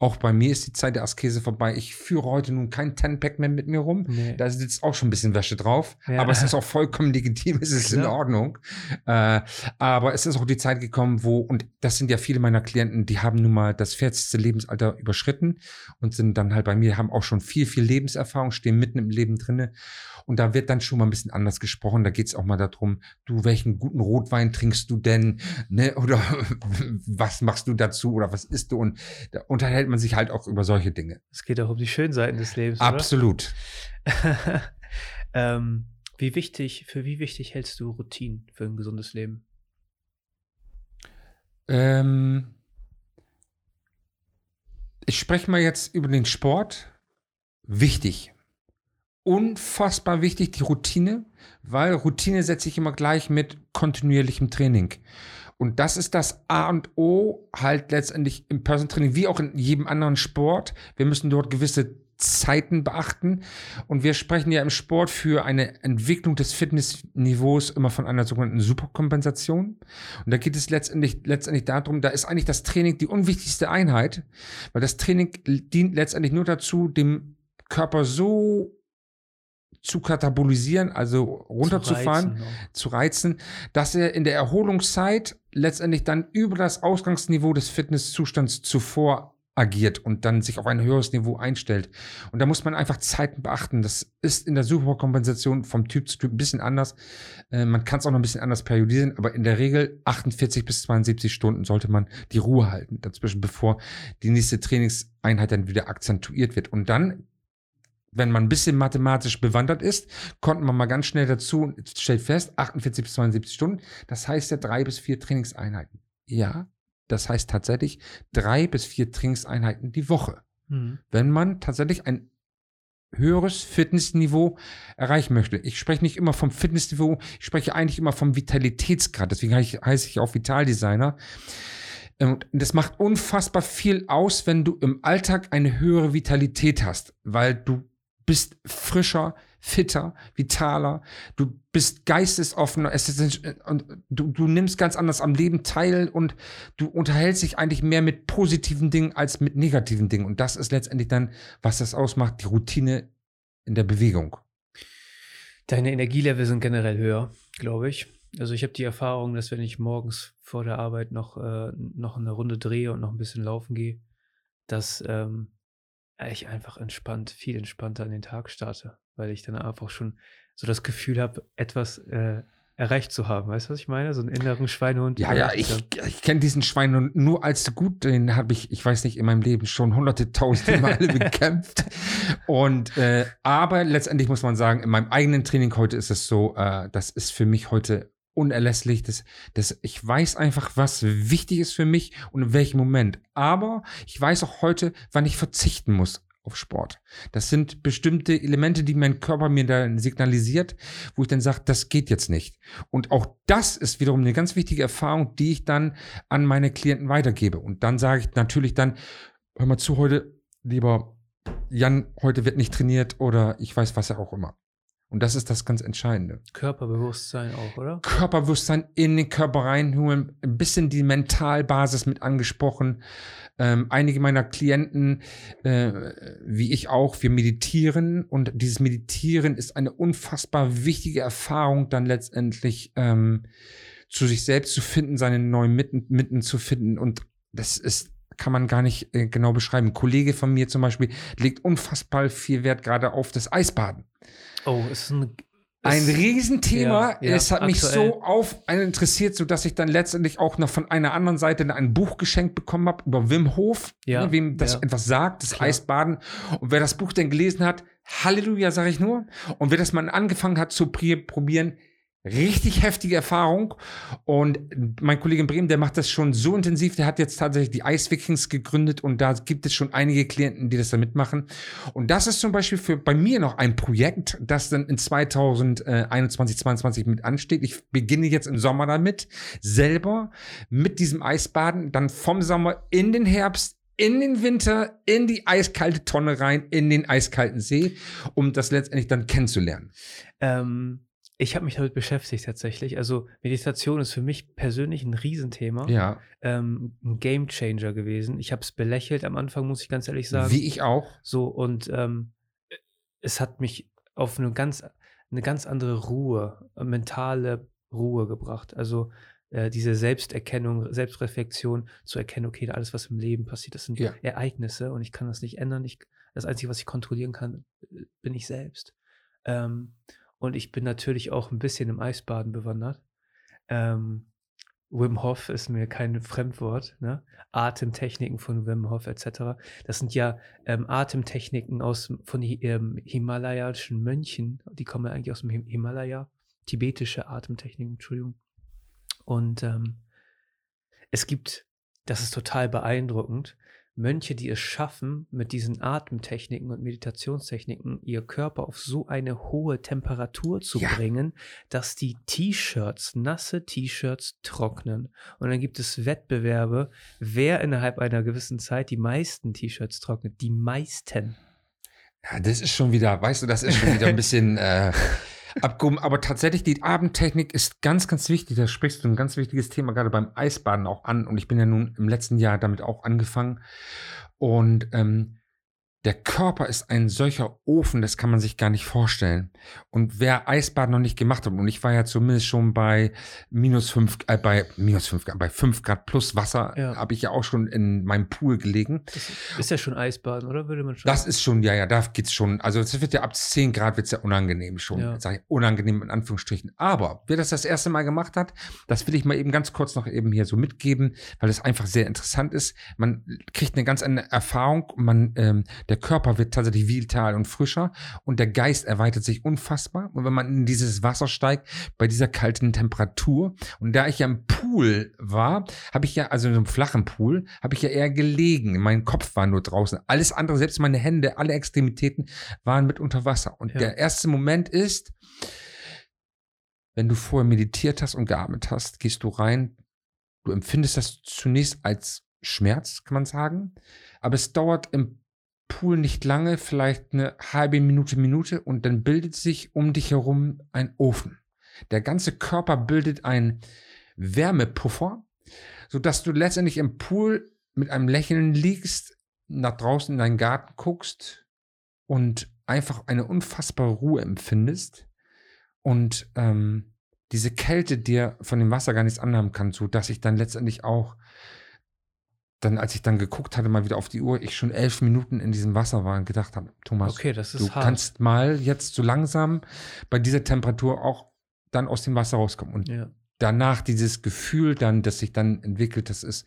Auch bei mir ist die Zeit der Askese vorbei. Ich führe heute nun kein Ten-Pack mehr mit mir rum. Nee. Da sitzt auch schon ein bisschen Wäsche drauf. Ja. Aber es ist auch vollkommen legitim, es ist Klar. in Ordnung. Äh, aber es ist auch die Zeit gekommen, wo, und das sind ja viele meiner Klienten, die haben nun mal das 40. Lebensalter überschritten und sind dann halt bei mir, haben auch schon viel, viel Lebenserfahrung, stehen mitten im Leben drinne. Und da wird dann schon mal ein bisschen anders gesprochen. Da geht es auch mal darum, du, welchen guten Rotwein trinkst du denn? Ne? Oder was machst du dazu? Oder was isst du? Und da unterhält man sich halt auch über solche Dinge. Es geht auch um die schönen Seiten des Lebens. Absolut. ähm, Wie wichtig, für wie wichtig hältst du Routinen für ein gesundes Leben? Ähm, ich spreche mal jetzt über den Sport. Wichtig. Unfassbar wichtig, die Routine, weil Routine setze ich immer gleich mit kontinuierlichem Training. Und das ist das A und O halt letztendlich im Personal Training, wie auch in jedem anderen Sport. Wir müssen dort gewisse Zeiten beachten. Und wir sprechen ja im Sport für eine Entwicklung des Fitnessniveaus immer von einer sogenannten Superkompensation. Und da geht es letztendlich, letztendlich darum, da ist eigentlich das Training die unwichtigste Einheit, weil das Training dient letztendlich nur dazu, dem Körper so zu katabolisieren, also runterzufahren, zu reizen, zu reizen, dass er in der Erholungszeit letztendlich dann über das Ausgangsniveau des Fitnesszustands zuvor agiert und dann sich auf ein höheres Niveau einstellt. Und da muss man einfach Zeiten beachten. Das ist in der Superkompensation vom Typ zu Typ ein bisschen anders. Äh, man kann es auch noch ein bisschen anders periodisieren, aber in der Regel 48 bis 72 Stunden sollte man die Ruhe halten dazwischen, bevor die nächste Trainingseinheit dann wieder akzentuiert wird. Und dann wenn man ein bisschen mathematisch bewandert ist, konnte man mal ganz schnell dazu, stellt fest, 48 bis 72 Stunden, das heißt ja drei bis vier Trainingseinheiten. Ja, das heißt tatsächlich drei bis vier Trainingseinheiten die Woche. Mhm. Wenn man tatsächlich ein höheres Fitnessniveau erreichen möchte. Ich spreche nicht immer vom Fitnessniveau, ich spreche eigentlich immer vom Vitalitätsgrad. Deswegen heiße ich auch Vitaldesigner. Und das macht unfassbar viel aus, wenn du im Alltag eine höhere Vitalität hast, weil du bist frischer, fitter, vitaler, du bist geistesoffener, es ist, und du, du nimmst ganz anders am Leben teil und du unterhältst dich eigentlich mehr mit positiven Dingen als mit negativen Dingen. Und das ist letztendlich dann, was das ausmacht, die Routine in der Bewegung. Deine Energielevel sind generell höher, glaube ich. Also ich habe die Erfahrung, dass wenn ich morgens vor der Arbeit noch, äh, noch eine Runde drehe und noch ein bisschen laufen gehe, dass ähm, ich einfach entspannt, viel entspannter an den Tag starte, weil ich dann einfach schon so das Gefühl habe, etwas äh, erreicht zu haben. Weißt du, was ich meine? So einen inneren Schweinehund. Ja, ja, ich, ich kenne diesen Schweinehund nur als gut. Den habe ich, ich weiß nicht, in meinem Leben schon hunderte, tausende Male bekämpft. Und, äh, aber letztendlich muss man sagen, in meinem eigenen Training heute ist es so, äh, das ist für mich heute unerlässlich. Das, das, ich weiß einfach, was wichtig ist für mich und in welchem Moment. Aber ich weiß auch heute, wann ich verzichten muss auf Sport. Das sind bestimmte Elemente, die mein Körper mir dann signalisiert, wo ich dann sage, das geht jetzt nicht. Und auch das ist wiederum eine ganz wichtige Erfahrung, die ich dann an meine Klienten weitergebe. Und dann sage ich natürlich dann, hör mal zu heute, lieber Jan, heute wird nicht trainiert oder ich weiß was ja auch immer. Und das ist das ganz Entscheidende. Körperbewusstsein auch, oder? Körperbewusstsein in den Körper reinholen, ein bisschen die Mentalbasis mit angesprochen. Ähm, einige meiner Klienten, äh, wie ich auch, wir meditieren und dieses Meditieren ist eine unfassbar wichtige Erfahrung, dann letztendlich ähm, zu sich selbst zu finden, seine neuen Mitten, Mitten zu finden und das ist kann man gar nicht äh, genau beschreiben. Ein Kollege von mir zum Beispiel legt unfassbar viel Wert gerade auf das Eisbaden. Oh, ist ein ein Riesenthema. Ja, ja, es hat aktuell. mich so auf einen interessiert, so dass ich dann letztendlich auch noch von einer anderen Seite ein Buch geschenkt bekommen habe über Wim Hof, ja, ne, wem das etwas sagt, das Klar. Eisbaden. Und wer das Buch denn gelesen hat, Halleluja, sage ich nur. Und wer das mal angefangen hat zu probieren, richtig heftige Erfahrung. Und mein Kollege in Bremen, der macht das schon so intensiv, der hat jetzt tatsächlich die Ice Vikings gegründet und da gibt es schon einige Klienten, die das da mitmachen. Und das ist zum Beispiel für bei mir noch ein Projekt, das dann in 2021, 2022 mit ansteht. Ich beginne jetzt im Sommer damit, selber mit diesem Eisbaden, dann vom Sommer in den Herbst, in den Winter, in die eiskalte Tonne rein, in den eiskalten See, um das letztendlich dann kennenzulernen. Ähm ich habe mich damit beschäftigt tatsächlich. Also Meditation ist für mich persönlich ein Riesenthema. Ja. Ähm, ein Game Changer gewesen. Ich habe es belächelt am Anfang, muss ich ganz ehrlich sagen. Wie ich auch. So, und ähm, es hat mich auf eine ganz, eine ganz andere Ruhe, mentale Ruhe gebracht. Also äh, diese Selbsterkennung, Selbstreflexion, zu erkennen, okay, alles, was im Leben passiert, das sind ja. Ereignisse und ich kann das nicht ändern. Ich, das Einzige, was ich kontrollieren kann, äh, bin ich selbst. Ähm, und ich bin natürlich auch ein bisschen im Eisbaden bewandert. Ähm, Wim Hof ist mir kein Fremdwort, ne? Atemtechniken von Wim Hof etc. Das sind ja ähm, Atemtechniken aus von ähm, himalayischen Mönchen, die kommen ja eigentlich aus dem Himalaya, tibetische Atemtechniken, Entschuldigung. Und ähm, es gibt, das ist total beeindruckend, Mönche, die es schaffen, mit diesen Atemtechniken und Meditationstechniken ihr Körper auf so eine hohe Temperatur zu ja. bringen, dass die T-Shirts, nasse T-Shirts trocknen. Und dann gibt es Wettbewerbe, wer innerhalb einer gewissen Zeit die meisten T-Shirts trocknet. Die meisten. Ja, das ist schon wieder, weißt du, das ist schon wieder ein bisschen äh. Aber tatsächlich, die Abendtechnik ist ganz, ganz wichtig. Da sprichst du ein ganz wichtiges Thema gerade beim Eisbaden auch an. Und ich bin ja nun im letzten Jahr damit auch angefangen. Und ähm, der Körper ist ein solcher Ofen, das kann man sich gar nicht vorstellen. Und wer Eisbad noch nicht gemacht hat, und ich war ja zumindest schon bei minus fünf, äh, bei minus fünf Grad, bei fünf Grad plus Wasser, ja. habe ich ja auch schon in meinem Pool gelegen. Das ist ja schon Eisbaden, oder würde man schon? Das ist schon, ja, ja, da geht's schon. Also es wird ja ab zehn Grad wird's ja unangenehm schon. Ja. Sag ich, unangenehm in Anführungsstrichen. Aber wer das das erste Mal gemacht hat, das will ich mal eben ganz kurz noch eben hier so mitgeben, weil es einfach sehr interessant ist. Man kriegt eine ganz andere Erfahrung. Man, ähm, der Körper wird tatsächlich vital und frischer und der Geist erweitert sich unfassbar. Und wenn man in dieses Wasser steigt, bei dieser kalten Temperatur, und da ich ja im Pool war, habe ich ja, also in so einem flachen Pool, habe ich ja eher gelegen. Mein Kopf war nur draußen. Alles andere, selbst meine Hände, alle Extremitäten waren mit unter Wasser. Und ja. der erste Moment ist, wenn du vorher meditiert hast und geatmet hast, gehst du rein, du empfindest das zunächst als Schmerz, kann man sagen. Aber es dauert im Pool nicht lange, vielleicht eine halbe Minute, Minute und dann bildet sich um dich herum ein Ofen. Der ganze Körper bildet einen Wärmepuffer, sodass du letztendlich im Pool mit einem Lächeln liegst, nach draußen in deinen Garten guckst und einfach eine unfassbare Ruhe empfindest und ähm, diese Kälte dir von dem Wasser gar nichts anhaben kann, sodass ich dann letztendlich auch dann, als ich dann geguckt hatte, mal wieder auf die Uhr, ich schon elf Minuten in diesem Wasser war und gedacht habe, Thomas, okay, du hart. kannst mal jetzt so langsam bei dieser Temperatur auch dann aus dem Wasser rauskommen. Und ja. danach dieses Gefühl dann, das sich dann entwickelt, das ist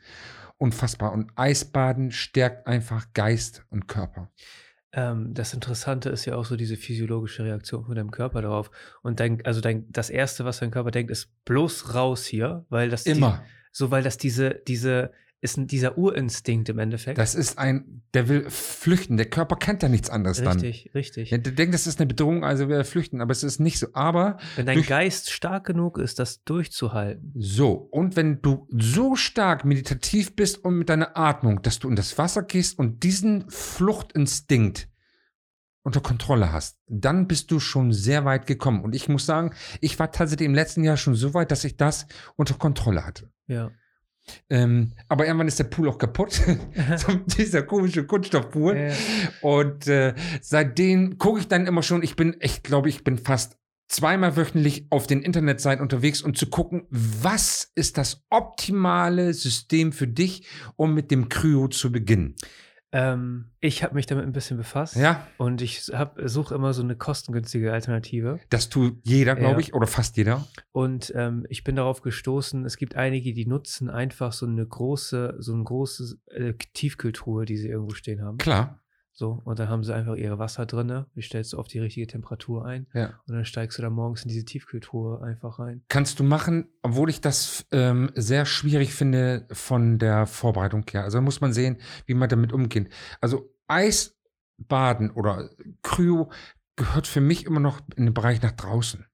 unfassbar. Und Eisbaden stärkt einfach Geist und Körper. Ähm, das Interessante ist ja auch so diese physiologische Reaktion von deinem Körper darauf. Und dein, also dein, das Erste, was dein Körper denkt, ist bloß raus hier, weil das immer. Die, so, weil das diese, diese ist dieser Urinstinkt im Endeffekt. Das ist ein, der will flüchten. Der Körper kennt ja nichts anderes richtig, dann. Richtig, richtig. Ja, der denkt, das ist eine Bedrohung, also will er flüchten, aber es ist nicht so. Aber. Wenn dein Geist stark genug ist, das durchzuhalten. So. Und wenn du so stark meditativ bist und mit deiner Atmung, dass du in das Wasser gehst und diesen Fluchtinstinkt unter Kontrolle hast, dann bist du schon sehr weit gekommen. Und ich muss sagen, ich war tatsächlich im letzten Jahr schon so weit, dass ich das unter Kontrolle hatte. Ja. Ähm, aber irgendwann ist der Pool auch kaputt. dieser komische Kunststoffpool. Ja. Und äh, seitdem gucke ich dann immer schon, ich bin, ich glaube, ich bin fast zweimal wöchentlich auf den Internetseiten unterwegs, um zu gucken, was ist das optimale System für dich, um mit dem Kryo zu beginnen. Ähm, ich habe mich damit ein bisschen befasst. Ja. Und ich suche immer so eine kostengünstige Alternative. Das tut jeder, glaube ja. ich, oder fast jeder. Und ähm, ich bin darauf gestoßen, es gibt einige, die nutzen einfach so eine große, so ein großes äh, Tiefkühltruhe, die sie irgendwo stehen haben. Klar. So, und dann haben sie einfach ihre Wasser drin, die stellst du auf die richtige Temperatur ein ja. und dann steigst du da morgens in diese Tiefkühltruhe einfach rein. Kannst du machen, obwohl ich das ähm, sehr schwierig finde von der Vorbereitung her. Also muss man sehen, wie man damit umgeht. Also Eisbaden oder Kryo gehört für mich immer noch in den Bereich nach draußen.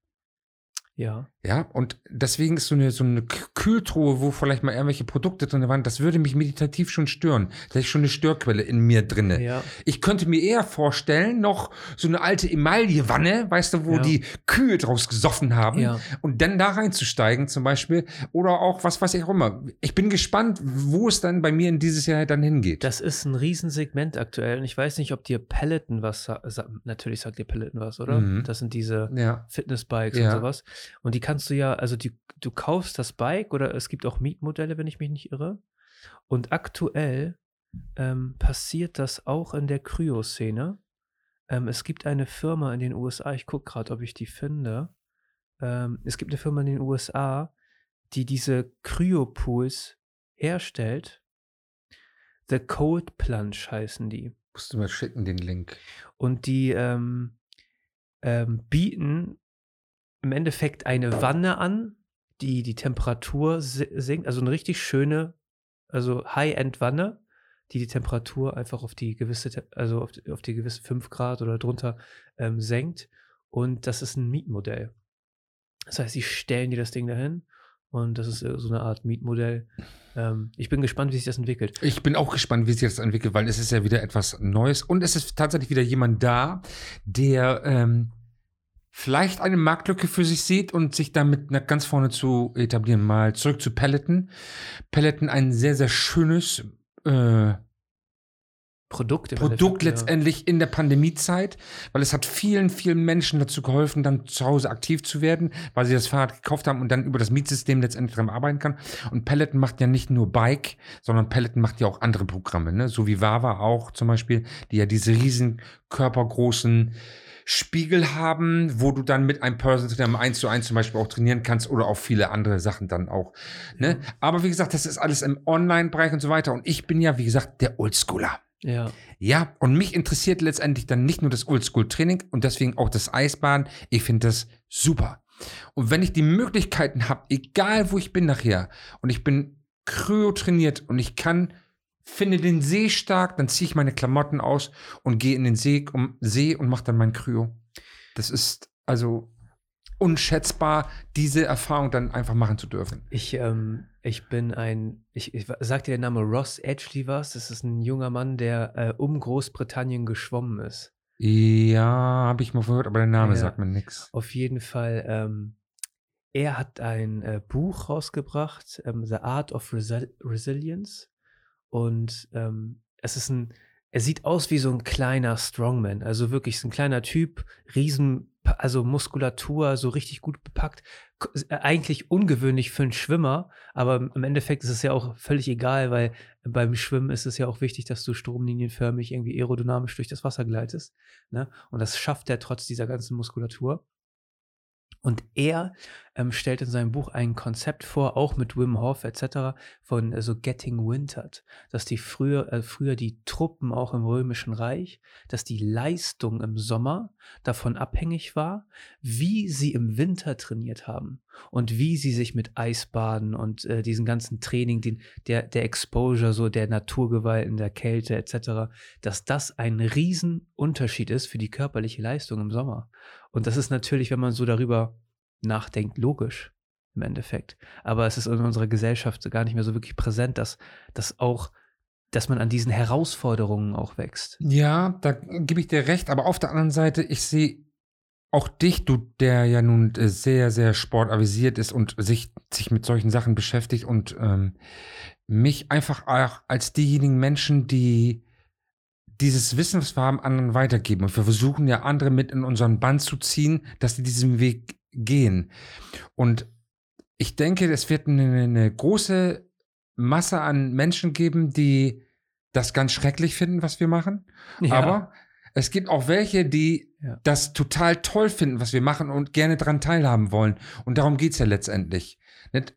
Ja. Ja, und deswegen ist so eine, so eine Kühltruhe, wo vielleicht mal irgendwelche Produkte drin waren, das würde mich meditativ schon stören. Da ist schon eine Störquelle in mir drinne. Ja. Ich könnte mir eher vorstellen, noch so eine alte Emaillewanne, weißt du, wo ja. die Kühe draus gesoffen haben ja. und dann da reinzusteigen zum Beispiel oder auch was weiß ich auch immer. Ich bin gespannt, wo es dann bei mir in dieses Jahr dann hingeht. Das ist ein Riesensegment aktuell und ich weiß nicht, ob dir Peloton was, natürlich sagt dir Peloton was, oder? Mhm. Das sind diese. Fitnessbikes und sowas. Und die kannst du ja, also die, du kaufst das Bike oder es gibt auch Mietmodelle, wenn ich mich nicht irre. Und aktuell ähm, passiert das auch in der Kryo-Szene. Ähm, es gibt eine Firma in den USA, ich gucke gerade, ob ich die finde. Ähm, es gibt eine Firma in den USA, die diese Cryopools herstellt. The Cold Plunge heißen die. Musst du mal schicken, den Link. Und die ähm, ähm, bieten im Endeffekt eine Wanne an, die die Temperatur sinkt. Also eine richtig schöne, also High-End-Wanne, die die Temperatur einfach auf die gewisse, also auf die, auf die gewisse 5 Grad oder drunter ähm, senkt. Und das ist ein Mietmodell. Das heißt, sie stellen dir das Ding dahin und das ist äh, so eine Art Mietmodell. Ähm, ich bin gespannt, wie sich das entwickelt. Ich bin auch gespannt, wie sich das entwickelt, weil es ist ja wieder etwas Neues und es ist tatsächlich wieder jemand da, der ähm, vielleicht eine Marktlücke für sich sieht und sich damit nach ganz vorne zu etablieren. Mal zurück zu Peloton. Peloton ein sehr, sehr schönes äh, Produkt, Produkt letztendlich ja. in der Pandemiezeit, weil es hat vielen, vielen Menschen dazu geholfen, dann zu Hause aktiv zu werden, weil sie das Fahrrad gekauft haben und dann über das Mietsystem letztendlich dran arbeiten kann. Und Peloton macht ja nicht nur Bike, sondern Peloton macht ja auch andere Programme, ne? so wie Wawa auch zum Beispiel, die ja diese riesen körpergroßen Spiegel haben, wo du dann mit einem Personal Trainer 1 zu 1 zum Beispiel auch trainieren kannst oder auch viele andere Sachen dann auch. Ne? Aber wie gesagt, das ist alles im Online-Bereich und so weiter. Und ich bin ja, wie gesagt, der Oldschooler. Ja. Ja, und mich interessiert letztendlich dann nicht nur das Oldschool-Training und deswegen auch das Eisbahn. Ich finde das super. Und wenn ich die Möglichkeiten habe, egal wo ich bin nachher, und ich bin kryo trainiert und ich kann, finde den See stark, dann ziehe ich meine Klamotten aus und gehe in den See, um, See und mache dann mein Kryo. Das ist also unschätzbar, diese Erfahrung dann einfach machen zu dürfen. Ich, ähm, ich bin ein, ich, ich sagt dir der Name Ross Edgley was? Das ist ein junger Mann, der äh, um Großbritannien geschwommen ist. Ja, habe ich mal gehört, aber der Name ja, sagt mir nichts. Auf jeden Fall, ähm, er hat ein äh, Buch rausgebracht, ähm, The Art of Resil Resilience. Und ähm, es ist ein, er sieht aus wie so ein kleiner Strongman, also wirklich so ein kleiner Typ, riesen also Muskulatur so richtig gut bepackt. Äh, eigentlich ungewöhnlich für einen Schwimmer, aber im Endeffekt ist es ja auch völlig egal, weil beim Schwimmen ist es ja auch wichtig, dass du stromlinienförmig irgendwie aerodynamisch durch das Wasser gleitest. Ne? Und das schafft er trotz dieser ganzen Muskulatur. Und er ähm, stellt in seinem Buch ein Konzept vor, auch mit Wim Hof etc., von äh, so Getting Wintered, dass die früher, äh, früher die Truppen auch im Römischen Reich, dass die Leistung im Sommer davon abhängig war, wie sie im Winter trainiert haben und wie sie sich mit Eisbaden und äh, diesen ganzen Training, den, der, der Exposure, so der Naturgewalt in der Kälte etc., dass das ein Riesenunterschied ist für die körperliche Leistung im Sommer. Und das ist natürlich, wenn man so darüber nachdenkt, logisch im Endeffekt. Aber es ist in unserer Gesellschaft gar nicht mehr so wirklich präsent, dass, dass auch dass man an diesen Herausforderungen auch wächst. Ja, da gebe ich dir recht, aber auf der anderen Seite, ich sehe auch dich, du, der ja nun äh, sehr, sehr sportavisiert ist und sich, sich mit solchen Sachen beschäftigt und ähm, mich einfach auch als diejenigen Menschen, die dieses Wissen, was wir haben, anderen weitergeben. Und wir versuchen ja andere mit in unseren Band zu ziehen, dass sie diesen Weg gehen. Und ich denke, es wird eine, eine große Masse an Menschen geben, die das ganz schrecklich finden, was wir machen. Ja. Aber es gibt auch welche, die ja. das total toll finden, was wir machen und gerne daran teilhaben wollen. Und darum geht es ja letztendlich. Nicht?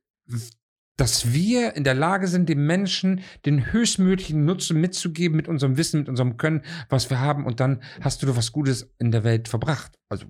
dass wir in der Lage sind, den Menschen den höchstmöglichen Nutzen mitzugeben mit unserem Wissen, mit unserem Können, was wir haben. Und dann hast du was Gutes in der Welt verbracht. Also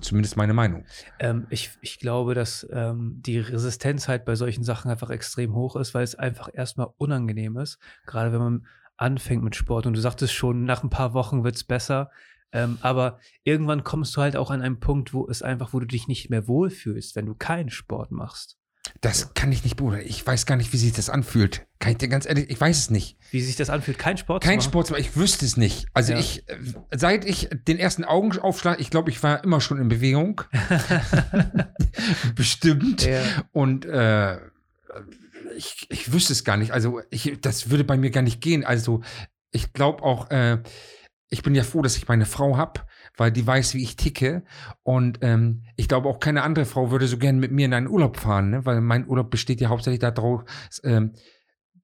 zumindest meine Meinung. Ähm, ich, ich glaube, dass ähm, die Resistenz halt bei solchen Sachen einfach extrem hoch ist, weil es einfach erstmal unangenehm ist. Gerade wenn man anfängt mit Sport. Und du sagtest schon, nach ein paar Wochen wird es besser. Ähm, aber irgendwann kommst du halt auch an einen Punkt, wo es einfach, wo du dich nicht mehr wohlfühlst, wenn du keinen Sport machst. Das kann ich nicht beurteilen. Ich weiß gar nicht, wie sich das anfühlt. Kann ich dir ganz ehrlich, ich weiß es nicht. Wie sich das anfühlt, kein Sport Kein Sport zu machen, ich wüsste es nicht. Also ja. ich, seit ich den ersten Augenaufschlag, ich glaube, ich war immer schon in Bewegung. Bestimmt. Ja. Und äh, ich, ich wüsste es gar nicht. Also ich, das würde bei mir gar nicht gehen. Also ich glaube auch, äh, ich bin ja froh, dass ich meine Frau habe weil die weiß, wie ich ticke. Und ähm, ich glaube, auch keine andere Frau würde so gerne mit mir in einen Urlaub fahren, ne? weil mein Urlaub besteht ja hauptsächlich darauf, ähm,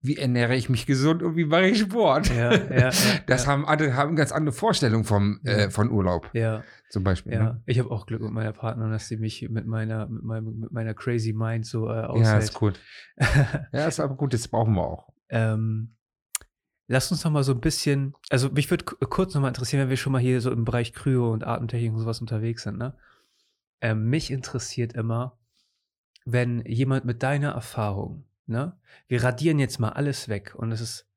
wie ernähre ich mich gesund und wie mache ich Sport. Ja, ja, ja, das ja. haben andere haben ganz andere Vorstellungen vom, Ja. äh, von Urlaub Ja, zum Beispiel. ja. Ne? Ich habe auch Glück mit meiner Partnerin, dass sie mich mit meiner, mit meinem, mit meiner crazy Mind so äh, Ja, aushält. ist gut. Ja, ist aber gut, das brauchen wir auch. ähm, lass uns noch mal so ein bisschen, also mich würde kurz noch mal interessieren, wenn wir schon mal hier so im Bereich Kryo und Atemtechnik und sowas unterwegs sind, ne? Ähm, mich interessiert immer, wenn jemand mit deiner Erfahrung, ne? Wir radieren jetzt mal alles weg und es ist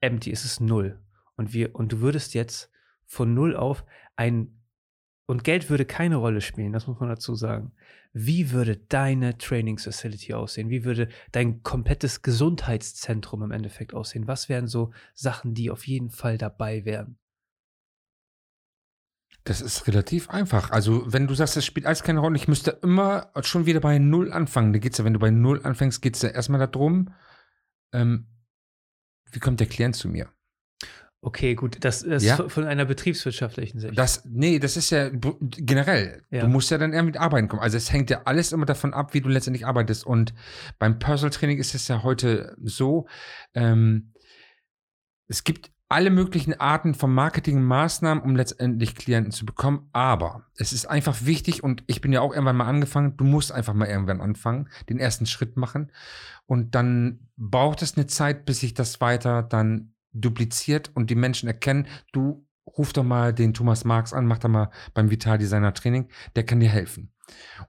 empty, es ist null. Und wir, und du würdest jetzt von null auf ein, und Geld würde keine Rolle spielen, das muss man dazu sagen. Wie würde deine Trainingsfacility aussehen? Wie würde dein komplettes Gesundheitszentrum im Endeffekt aussehen? Was wären so Sachen, die auf jeden Fall dabei wären? Das ist relativ einfach. Also, wenn du sagst, das spielt alles keine Rolle, ich müsste immer schon wieder bei Null anfangen. Da geht's ja, wenn du bei Null anfängst, geht's ja erstmal darum, ähm, wie kommt der Klient zu mir? Okay, gut, das ist Ja. von einer betriebswirtschaftlichen Sicht. Das, nee, das ist ja generell. Ja. Du musst ja dann irgendwie arbeiten kommen. Also es hängt ja alles immer davon ab, wie du letztendlich arbeitest. Und beim Personal Training ist es ja heute so, ähm, es gibt alle möglichen Arten von Marketingmaßnahmen, um letztendlich Klienten zu bekommen. Aber es ist einfach wichtig, und ich bin ja auch irgendwann mal angefangen, du musst einfach mal irgendwann anfangen, den ersten Schritt machen. Und dann braucht es eine Zeit, bis sich das weiter dann dupliziert und die Menschen erkennen, du ruf doch mal den Thomas Marx an, mach doch mal beim Vital Designer Training, der kann dir helfen.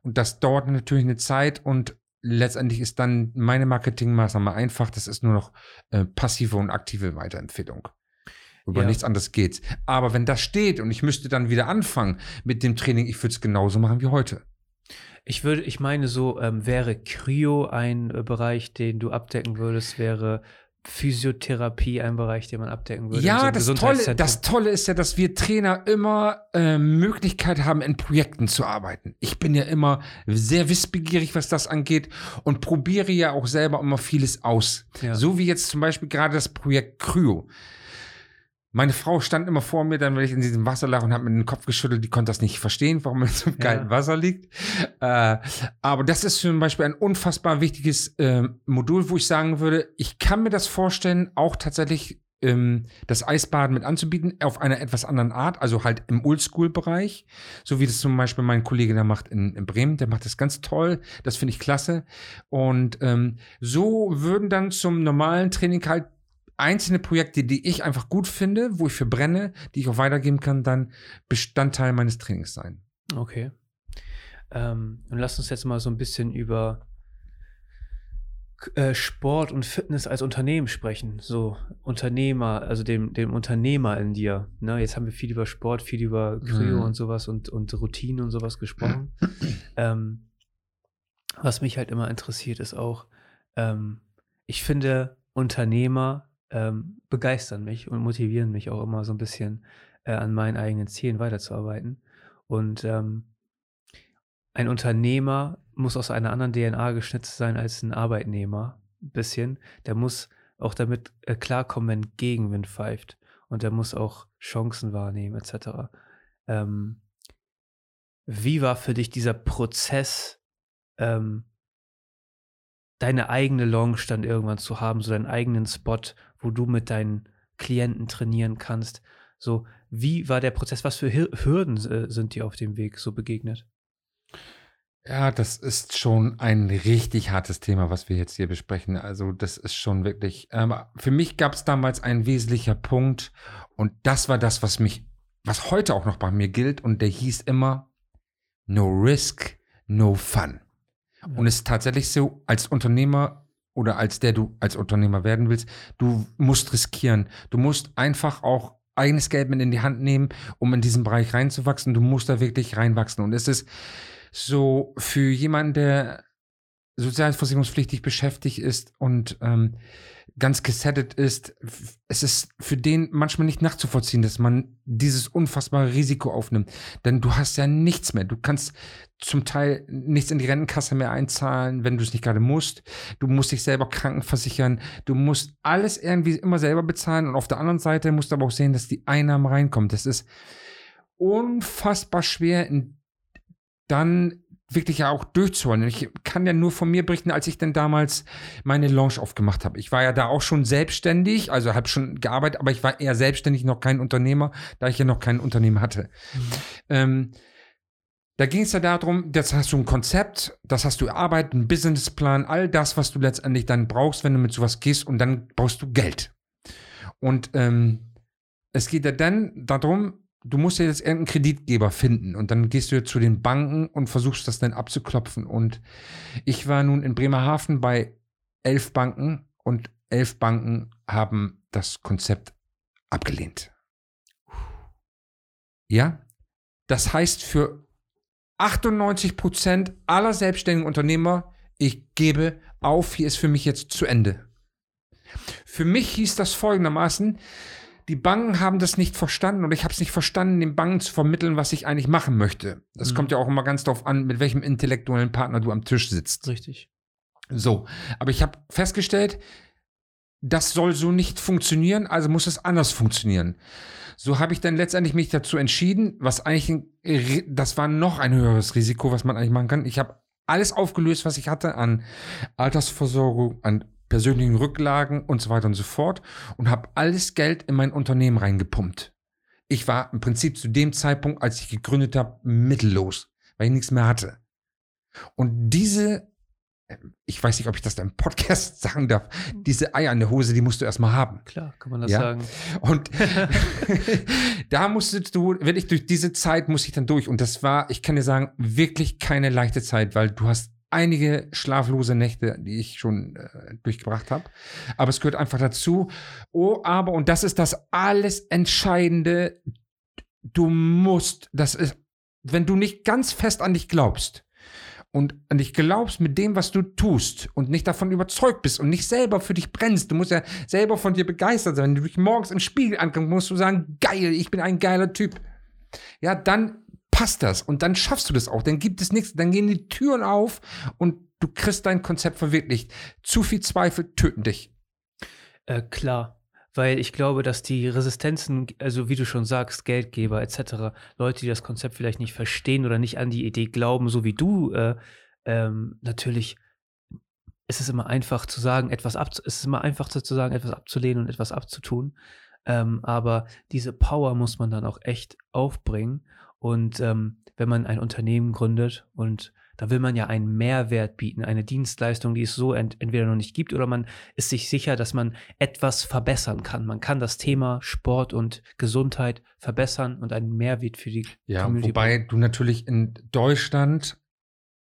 Und das dauert natürlich eine Zeit und letztendlich ist dann meine Marketingmaßnahme einfach, das ist nur noch äh, passive und aktive Weiterempfehlung. Über Ja. nichts anderes geht's. Aber wenn das steht und ich müsste dann wieder anfangen mit dem Training, ich würde es genauso machen wie heute. Ich würde, ich meine, so ähm, wäre Kryo ein äh, Bereich, den du abdecken würdest, wäre Physiotherapie ein Bereich, den man abdecken würde. so Ja, einem das Tolle, das Tolle ist ja, dass wir Trainer immer äh, Möglichkeit haben, in Projekten zu arbeiten. Ich bin ja immer sehr wissbegierig, was das angeht und probiere ja auch selber immer vieles aus. Ja. So wie jetzt zum Beispiel gerade das Projekt Kryo. Meine Frau stand immer vor mir, dann, wenn ich in diesem Wasser lag und hat mir den Kopf geschüttelt, die konnte das nicht verstehen, warum man in so einem Ja. kalten Wasser liegt. Äh, aber das ist zum Beispiel ein unfassbar wichtiges äh, Modul, wo ich sagen würde, ich kann mir das vorstellen, auch tatsächlich ähm, das Eisbaden mit anzubieten, auf einer etwas anderen Art, also halt im Oldschool-Bereich, so wie das zum Beispiel mein Kollege da macht in, in Bremen, der macht das ganz toll, das finde ich klasse. Und ähm, so würden dann zum normalen Training halt einzelne Projekte, die ich einfach gut finde, wo ich für brenne, die ich auch weitergeben kann, dann Bestandteil meines Trainings sein. Okay. Ähm, und lass uns jetzt mal so ein bisschen über äh, Sport und Fitness als Unternehmen sprechen. So Unternehmer, also dem, dem Unternehmer in dir. Ne? Jetzt haben wir viel über Sport, viel über Kryo Mhm. und sowas und, und Routine und sowas gesprochen. ähm, was mich halt immer interessiert, ist auch, ähm, ich finde, Unternehmer ähm, begeistern mich und motivieren mich auch immer so ein bisschen äh, an meinen eigenen Zielen weiterzuarbeiten. Und ähm, ein Unternehmer muss aus einer anderen DNA geschnitzt sein als ein Arbeitnehmer. Ein bisschen. Der muss auch damit äh, klarkommen, wenn Gegenwind pfeift. Und der muss auch Chancen wahrnehmen, etc. Ähm, wie war für dich dieser Prozess, ähm, deine eigene Lounge dann irgendwann zu haben, so deinen eigenen Spot, wo du mit deinen Klienten trainieren kannst? So, wie war der Prozess? Was für Hürden äh, sind dir auf dem Weg so begegnet? Ja, das ist schon ein richtig hartes Thema, was wir jetzt hier besprechen. Also das ist schon wirklich. Ähm, für mich gab es damals ein wesentlicher Punkt und das war das, was mich, was heute auch noch bei mir gilt und der hieß immer No Risk, No Fun. Und es ist tatsächlich so, als Unternehmer oder als der du als Unternehmer werden willst, du musst riskieren. Du musst einfach auch eigenes Geld mit in die Hand nehmen, um in diesen Bereich reinzuwachsen. Du musst da wirklich reinwachsen. Und es ist so für jemanden, der sozialversicherungspflichtig beschäftigt ist und ähm, ganz gesettet ist, es ist für den manchmal nicht nachzuvollziehen, dass man dieses unfassbare Risiko aufnimmt. Denn du hast ja nichts mehr. Du kannst zum Teil nichts in die Rentenkasse mehr einzahlen, wenn du es nicht gerade musst. Du musst dich selber krankenversichern. Du musst alles irgendwie immer selber bezahlen. Und auf der anderen Seite musst du aber auch sehen, dass die Einnahmen reinkommen. Das ist unfassbar schwer, dann wirklich ja auch durchzuholen. Ich kann ja nur von mir berichten, als ich dann damals meine Lounge aufgemacht habe. Ich war ja da auch schon selbstständig, also habe schon gearbeitet, aber ich war eher selbstständig, noch kein Unternehmer, da ich ja noch kein Unternehmen hatte. Mhm. Ähm, da ging es ja darum, das hast du ein Konzept, das hast du erarbeitet, einen Businessplan, all das, was du letztendlich dann brauchst, wenn du mit sowas gehst und dann brauchst du Geld. Und ähm, es geht ja dann darum, du musst ja jetzt irgendeinen Kreditgeber finden und dann gehst du zu den Banken und versuchst das dann abzuklopfen. Und ich war nun in Bremerhaven bei elf Banken und elf Banken haben das Konzept abgelehnt. Ja, das heißt für 98 Prozent aller selbstständigen Unternehmer, ich gebe auf, hier ist für mich jetzt zu Ende. Für mich hieß das folgendermaßen, die Banken haben das nicht verstanden und ich habe es nicht verstanden, den Banken zu vermitteln, was ich eigentlich machen möchte. Das mhm. kommt ja auch immer ganz darauf an, mit welchem intellektuellen Partner du am Tisch sitzt. Richtig. So, aber ich habe festgestellt, das soll so nicht funktionieren, also muss es anders funktionieren. So habe ich dann letztendlich mich dazu entschieden, was eigentlich, ein, das war noch ein höheres Risiko, was man eigentlich machen kann. Ich habe alles aufgelöst, was ich hatte an Altersversorgung, an persönlichen Rücklagen und so weiter und so fort und habe alles Geld in mein Unternehmen reingepumpt. Ich war im Prinzip zu dem Zeitpunkt, als ich gegründet habe, mittellos, weil ich nichts mehr hatte. Und diese, ich weiß nicht, ob ich das da im Podcast sagen darf, diese Eier in der Hose, die musst du erstmal haben. Klar, kann man das ja? sagen. Und da musstest du, wirklich durch diese Zeit muss ich dann durch. Und das war, ich kann dir sagen, wirklich keine leichte Zeit, weil du hast einige schlaflose Nächte, die ich schon äh, durchgebracht habe. Aber es gehört einfach dazu. Oh, aber, und das ist das alles Entscheidende, du musst, das ist, wenn du nicht ganz fest an dich glaubst und an dich glaubst mit dem, was du tust und nicht davon überzeugt bist und nicht selber für dich brennst, du musst ja selber von dir begeistert sein. Wenn du dich morgens im Spiegel anguckst, musst du sagen, geil, ich bin ein geiler Typ. Ja, dann passt das und dann schaffst du das auch. Dann gibt es nichts, dann gehen die Türen auf und du kriegst dein Konzept verwirklicht. Zu viel Zweifel töten dich. Äh, klar, weil ich glaube, dass die Resistenzen, also wie du schon sagst, Geldgeber etc., Leute, die das Konzept vielleicht nicht verstehen oder nicht an die Idee glauben, so wie du, äh, ähm, natürlich ist es immer einfach zu sagen, etwas ab, es ist immer einfach zu sagen, etwas abzulehnen und etwas abzutun. Ähm, aber diese Power muss man dann auch echt aufbringen. Und ähm, wenn man ein Unternehmen gründet und da will man ja einen Mehrwert bieten, eine Dienstleistung, die es so ent entweder noch nicht gibt oder man ist sich sicher, dass man etwas verbessern kann. Man kann das Thema Sport und Gesundheit verbessern und einen Mehrwert für die ja, Community. Wobei du natürlich in Deutschland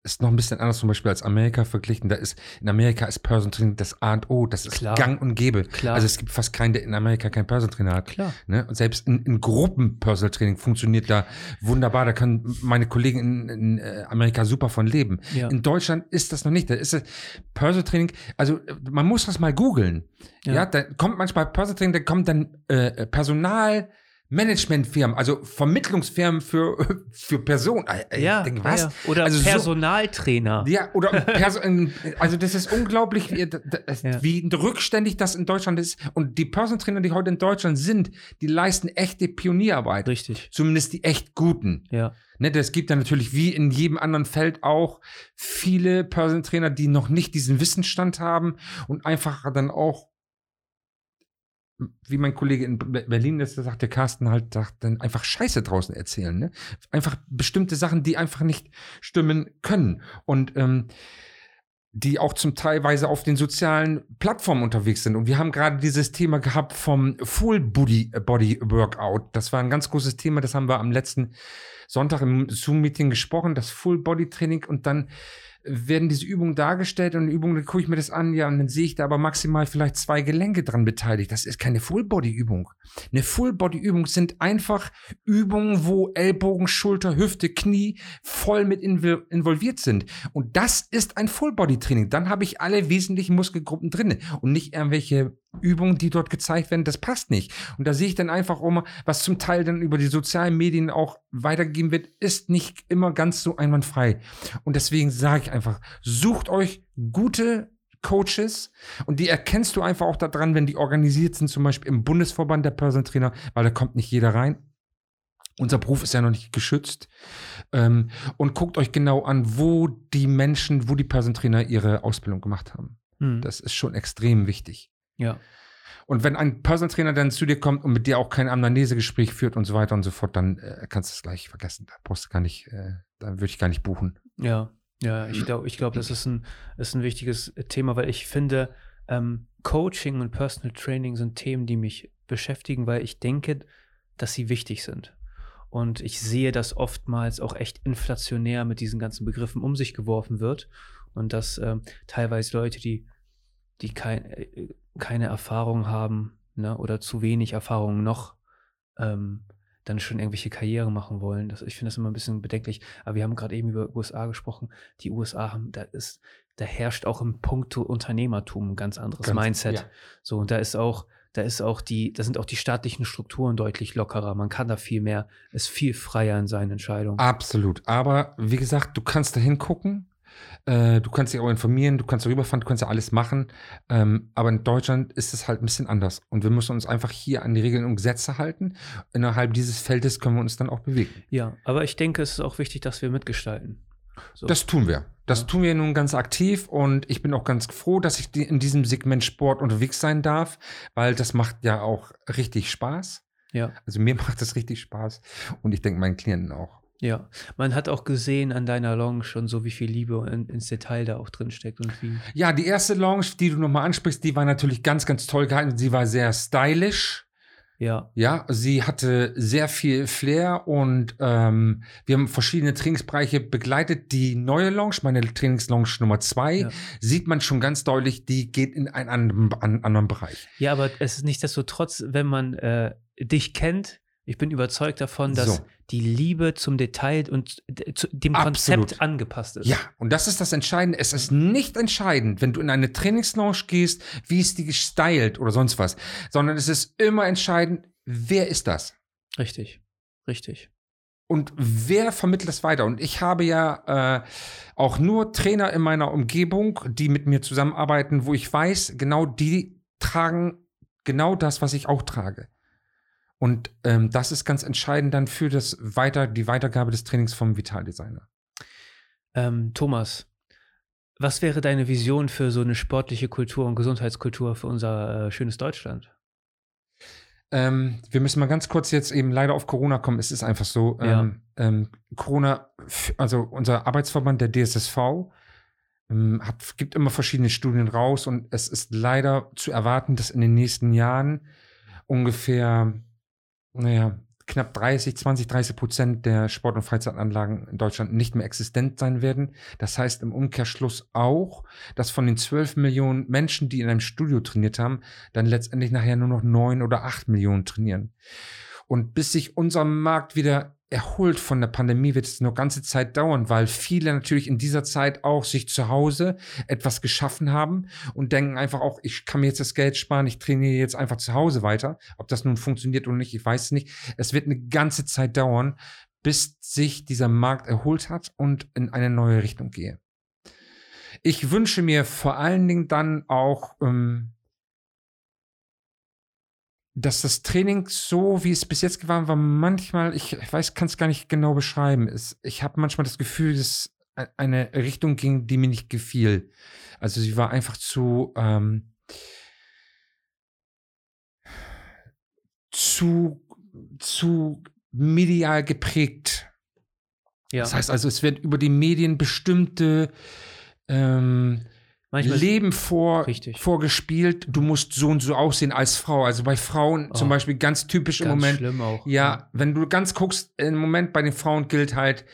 ist noch ein bisschen anders zum Beispiel als Amerika verglichen. Da ist in Amerika ist Person Training das A und O, das ist Klar. Gang und Gäbe. Klar. Also es gibt fast keinen, der in Amerika kein Person Trainer hat. Klar. Ne? Und selbst in, in Gruppen Personal Training funktioniert da wunderbar. Da können meine Kollegen in, in äh, Amerika super von leben. Ja. In Deutschland ist das noch nicht. Da ist es Personal Training. Also man muss das mal googeln. Ja. ja, da kommt manchmal Personal Training, da kommt dann äh, Personal Managementfirmen, also Vermittlungsfirmen für, für Personen. Ja, denke, was? Ja. Oder also Personaltrainer. So, ja, oder Perso also das ist unglaublich, wie, das, ja. wie rückständig das in Deutschland ist. Und die Personaltrainer, die heute in Deutschland sind, die leisten echte Pionierarbeit. Richtig. Zumindest die echt guten. Ja. Ne, das gibt dann natürlich wie in jedem anderen Feld auch viele Personaltrainer, die noch nicht diesen Wissensstand haben und einfach dann auch wie mein Kollege in Berlin ist, sagt der Carsten halt, sagt dann einfach Scheiße draußen erzählen, ne? Einfach bestimmte Sachen, die einfach nicht stimmen können. Und ähm, die auch zum Teilweise auf den sozialen Plattformen unterwegs sind. Und wir haben gerade dieses Thema gehabt vom Full Body, Body Workout. Das war ein ganz großes Thema. Das haben wir am letzten Sonntag im Zoom-Meeting gesprochen, das Full Body Training. Und dann werden diese Übungen dargestellt und Übungen, dann gucke ich mir das an, ja, und dann sehe ich da aber maximal vielleicht zwei Gelenke dran beteiligt. Das ist keine Full-Body-Übung. Eine Full-Body-Übung sind einfach Übungen, wo Ellbogen, Schulter, Hüfte, Knie voll mit involviert sind. Und das ist ein Full-Body-Training. Dann habe ich alle wesentlichen Muskelgruppen drin und nicht irgendwelche Übungen, die dort gezeigt werden, das passt nicht. Und da sehe ich dann einfach immer, was zum Teil dann über die sozialen Medien auch weitergegeben wird, ist nicht immer ganz so einwandfrei. Und deswegen sage ich einfach, sucht euch gute Coaches und die erkennst du einfach auch daran, wenn die organisiert sind, zum Beispiel im Bundesverband der Personal Trainer, weil da kommt nicht jeder rein. Unser Beruf ist ja noch nicht geschützt. Ähm, und guckt euch genau an, wo die Menschen, wo die Personal ihre Ausbildung gemacht haben. Hm. Das ist schon extrem wichtig. Ja. Und wenn ein Personal Trainer dann zu dir kommt und mit dir auch kein Amnesegespräch führt und so weiter und so fort, dann äh, kannst du es gleich vergessen. Da brauchst du gar nicht, äh, dann würde ich gar nicht buchen. Ja, ja, ich glaube, ich glaub, das ist ein, ist ein wichtiges Thema, weil ich finde, ähm, Coaching und Personal Training sind Themen, die mich beschäftigen, weil ich denke, dass sie wichtig sind. Und ich sehe, dass oftmals auch echt inflationär mit diesen ganzen Begriffen um sich geworfen wird und dass ähm, teilweise Leute, die, die kein, äh, keine Erfahrung haben ne, oder zu wenig Erfahrung noch, ähm, dann schon irgendwelche Karriere machen wollen. Das, ich finde das immer ein bisschen bedenklich. Aber wir haben gerade eben über USA gesprochen. Die USA haben, da ist, da herrscht auch im Punkto Unternehmertum ein ganz anderes Ganz- Mindset. ja. So, und da ist auch, da ist auch die, da sind auch die staatlichen Strukturen deutlich lockerer. Man kann da viel mehr, ist viel freier in seinen Entscheidungen. Absolut. Aber wie gesagt, du kannst da hingucken. Äh, du kannst dich auch informieren, du kannst darüber fahren, du kannst ja alles machen. Ähm, aber in Deutschland ist es halt ein bisschen anders. Und wir müssen uns einfach hier an die Regeln und Gesetze halten. Innerhalb dieses Feldes können wir uns dann auch bewegen. Ja, aber ich denke, es ist auch wichtig, dass wir mitgestalten. So. Das tun wir. Das Ja. tun wir nun ganz aktiv und ich bin auch ganz froh, dass ich in diesem Segment Sport unterwegs sein darf, weil das macht ja auch richtig Spaß. ja. Also mir macht das richtig Spaß und ich denke meinen Klienten auch. Ja, man hat auch gesehen an deiner Lounge schon so, wie viel Liebe in, ins Detail da auch drin steckt und wie. Ja, die erste Lounge, die du nochmal ansprichst, die war natürlich ganz, ganz toll gehalten. Sie war sehr stylisch. Ja, Ja, sie hatte sehr viel Flair und ähm, wir haben verschiedene Trainingsbereiche begleitet. Die neue Lounge, meine Trainingslounge Nummer zwei, Ja. sieht man schon ganz deutlich, die geht in einen anderen, an, anderen Bereich. ja, aber es ist nichtsdestotrotz, wenn man äh, dich kennt, ich bin überzeugt davon, dass So. die Liebe zum Detail und dem Absolut. Konzept angepasst ist. Ja, und das ist das Entscheidende. Es ist nicht entscheidend, wenn du in eine Trainingslounge gehst, wie ist die gestylt oder sonst was, sondern es ist immer entscheidend, wer ist das? Richtig, richtig. Und wer vermittelt das weiter? Und ich habe ja äh, auch nur Trainer in meiner Umgebung, die mit mir zusammenarbeiten, wo ich weiß, genau die tragen genau das, was ich auch trage. Und ähm, das ist ganz entscheidend dann für das weiter, die Weitergabe des Trainings vom Vitaldesigner. Ähm, Thomas, was wäre deine Vision für so eine sportliche Kultur und Gesundheitskultur für unser äh, schönes Deutschland? Ähm, wir müssen mal ganz kurz jetzt eben leider auf Corona kommen. Es ist einfach so. Ja. Ähm, ähm, Corona, also unser Arbeitsverband, der DSSV, ähm, hat, gibt immer verschiedene Studien raus und es ist leider zu erwarten, dass in den nächsten Jahren ungefähr, naja, knapp 30, 20, 30 Prozent der Sport- und Freizeitanlagen in Deutschland nicht mehr existent sein werden. Das heißt im Umkehrschluss auch, dass von den 12 Millionen Menschen, die in einem Studio trainiert haben, dann letztendlich nachher nur noch 9 oder 8 Millionen trainieren. Und bis sich unser Markt wieder erholt von der Pandemie, wird es noch ganze Zeit dauern, weil viele natürlich in dieser Zeit auch sich zu Hause etwas geschaffen haben und denken einfach auch, ich kann mir jetzt das Geld sparen, ich trainiere jetzt einfach zu Hause weiter. Ob das nun funktioniert oder nicht, ich weiß nicht. Es wird eine ganze Zeit dauern, bis sich dieser Markt erholt hat und in eine neue Richtung gehe. Ich wünsche mir vor allen Dingen dann auch, ähm, dass das Training so, wie es bis jetzt war, war manchmal, ich, ich weiß, kann es gar nicht genau beschreiben. Es, ich habe manchmal das Gefühl, dass eine Richtung ging, die mir nicht gefiel. Also sie war einfach zu, ähm, zu, zu medial geprägt. Ja, Das heißt also, es wird über die Medien bestimmte ähm, manchmal Leben vor, Richtig. vorgespielt. Du musst so und so aussehen als Frau. Also bei Frauen zum Oh. Beispiel ganz typisch im ganz Moment. schlimm auch. Ja, wenn du ganz guckst, im Moment bei den Frauen gilt halt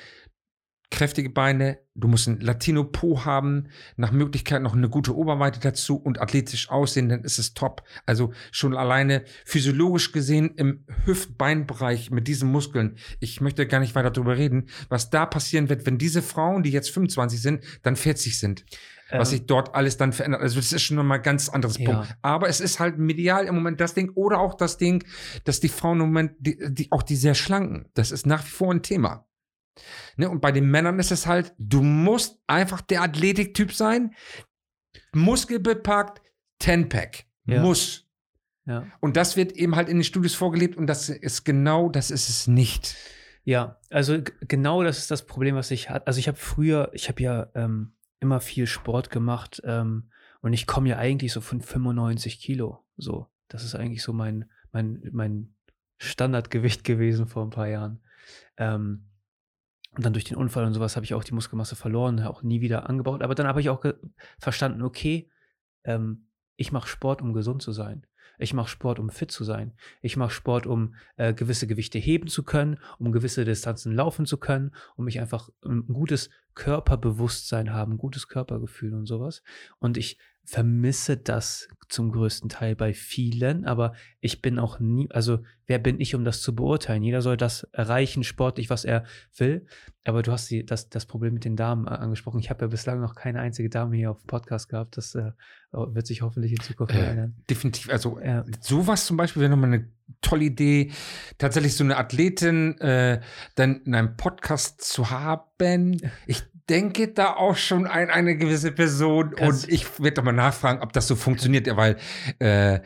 kräftige Beine, du musst ein Latino-Po haben, nach Möglichkeit noch eine gute Oberweite dazu und athletisch aussehen, dann ist es top. Also schon alleine physiologisch gesehen im Hüft-Beinbereich mit diesen Muskeln, ich möchte gar nicht weiter darüber reden, was da passieren wird, wenn diese Frauen, die jetzt 25 sind, dann 40 sind was Ähm, sich dort alles dann verändert. Also das ist schon nochmal ein ganz anderes Ja. Punkt. Aber es ist halt medial im Moment das Ding oder auch das Ding, dass die Frauen im Moment, die, die, auch die sehr schlanken, das ist nach wie vor ein Thema. Ne? Und bei den Männern ist es halt, du musst einfach der Athletiktyp sein, muskelbepackt, Ten-Pack. Ja. Muss. Ja. Und das wird eben halt in den Studios vorgelebt und das ist genau, das ist es nicht. Ja, also genau das ist das Problem, was ich hatte. Also ich habe früher, ich habe ja ähm, immer viel Sport gemacht ähm, und ich komme ja eigentlich so von 95 Kilo. So, das ist eigentlich so mein, mein, mein Standardgewicht gewesen vor ein paar Jahren. Ähm, und dann durch den Unfall und sowas habe ich auch die Muskelmasse verloren, auch nie wieder angebaut. Aber dann habe ich auch verstanden, okay, ähm, ich mache Sport, um gesund zu sein. Ich mache Sport, um fit zu sein. Ich mache Sport, um äh, gewisse Gewichte heben zu können, um gewisse Distanzen laufen zu können, um mich einfach ein gutes Körperbewusstsein haben, gutes Körpergefühl und sowas. Und ich vermisse das zum größten Teil bei vielen, aber ich bin auch nie, also wer bin ich, um das zu beurteilen? Jeder soll das erreichen, sportlich, was er will. Aber du hast die, das, das Problem mit den Damen äh, angesprochen. Ich habe ja bislang noch keine einzige Dame hier auf dem Podcast gehabt. Das äh, wird sich hoffentlich in Zukunft Äh, verändern. Definitiv. Also Ja. sowas zum Beispiel wäre nochmal eine tolle Idee, tatsächlich so eine Athletin äh, dann in einem Podcast zu haben. Ich denke da auch schon an eine gewisse Person Kannst- und ich werde doch mal nachfragen, ob das so funktioniert, ja, weil äh,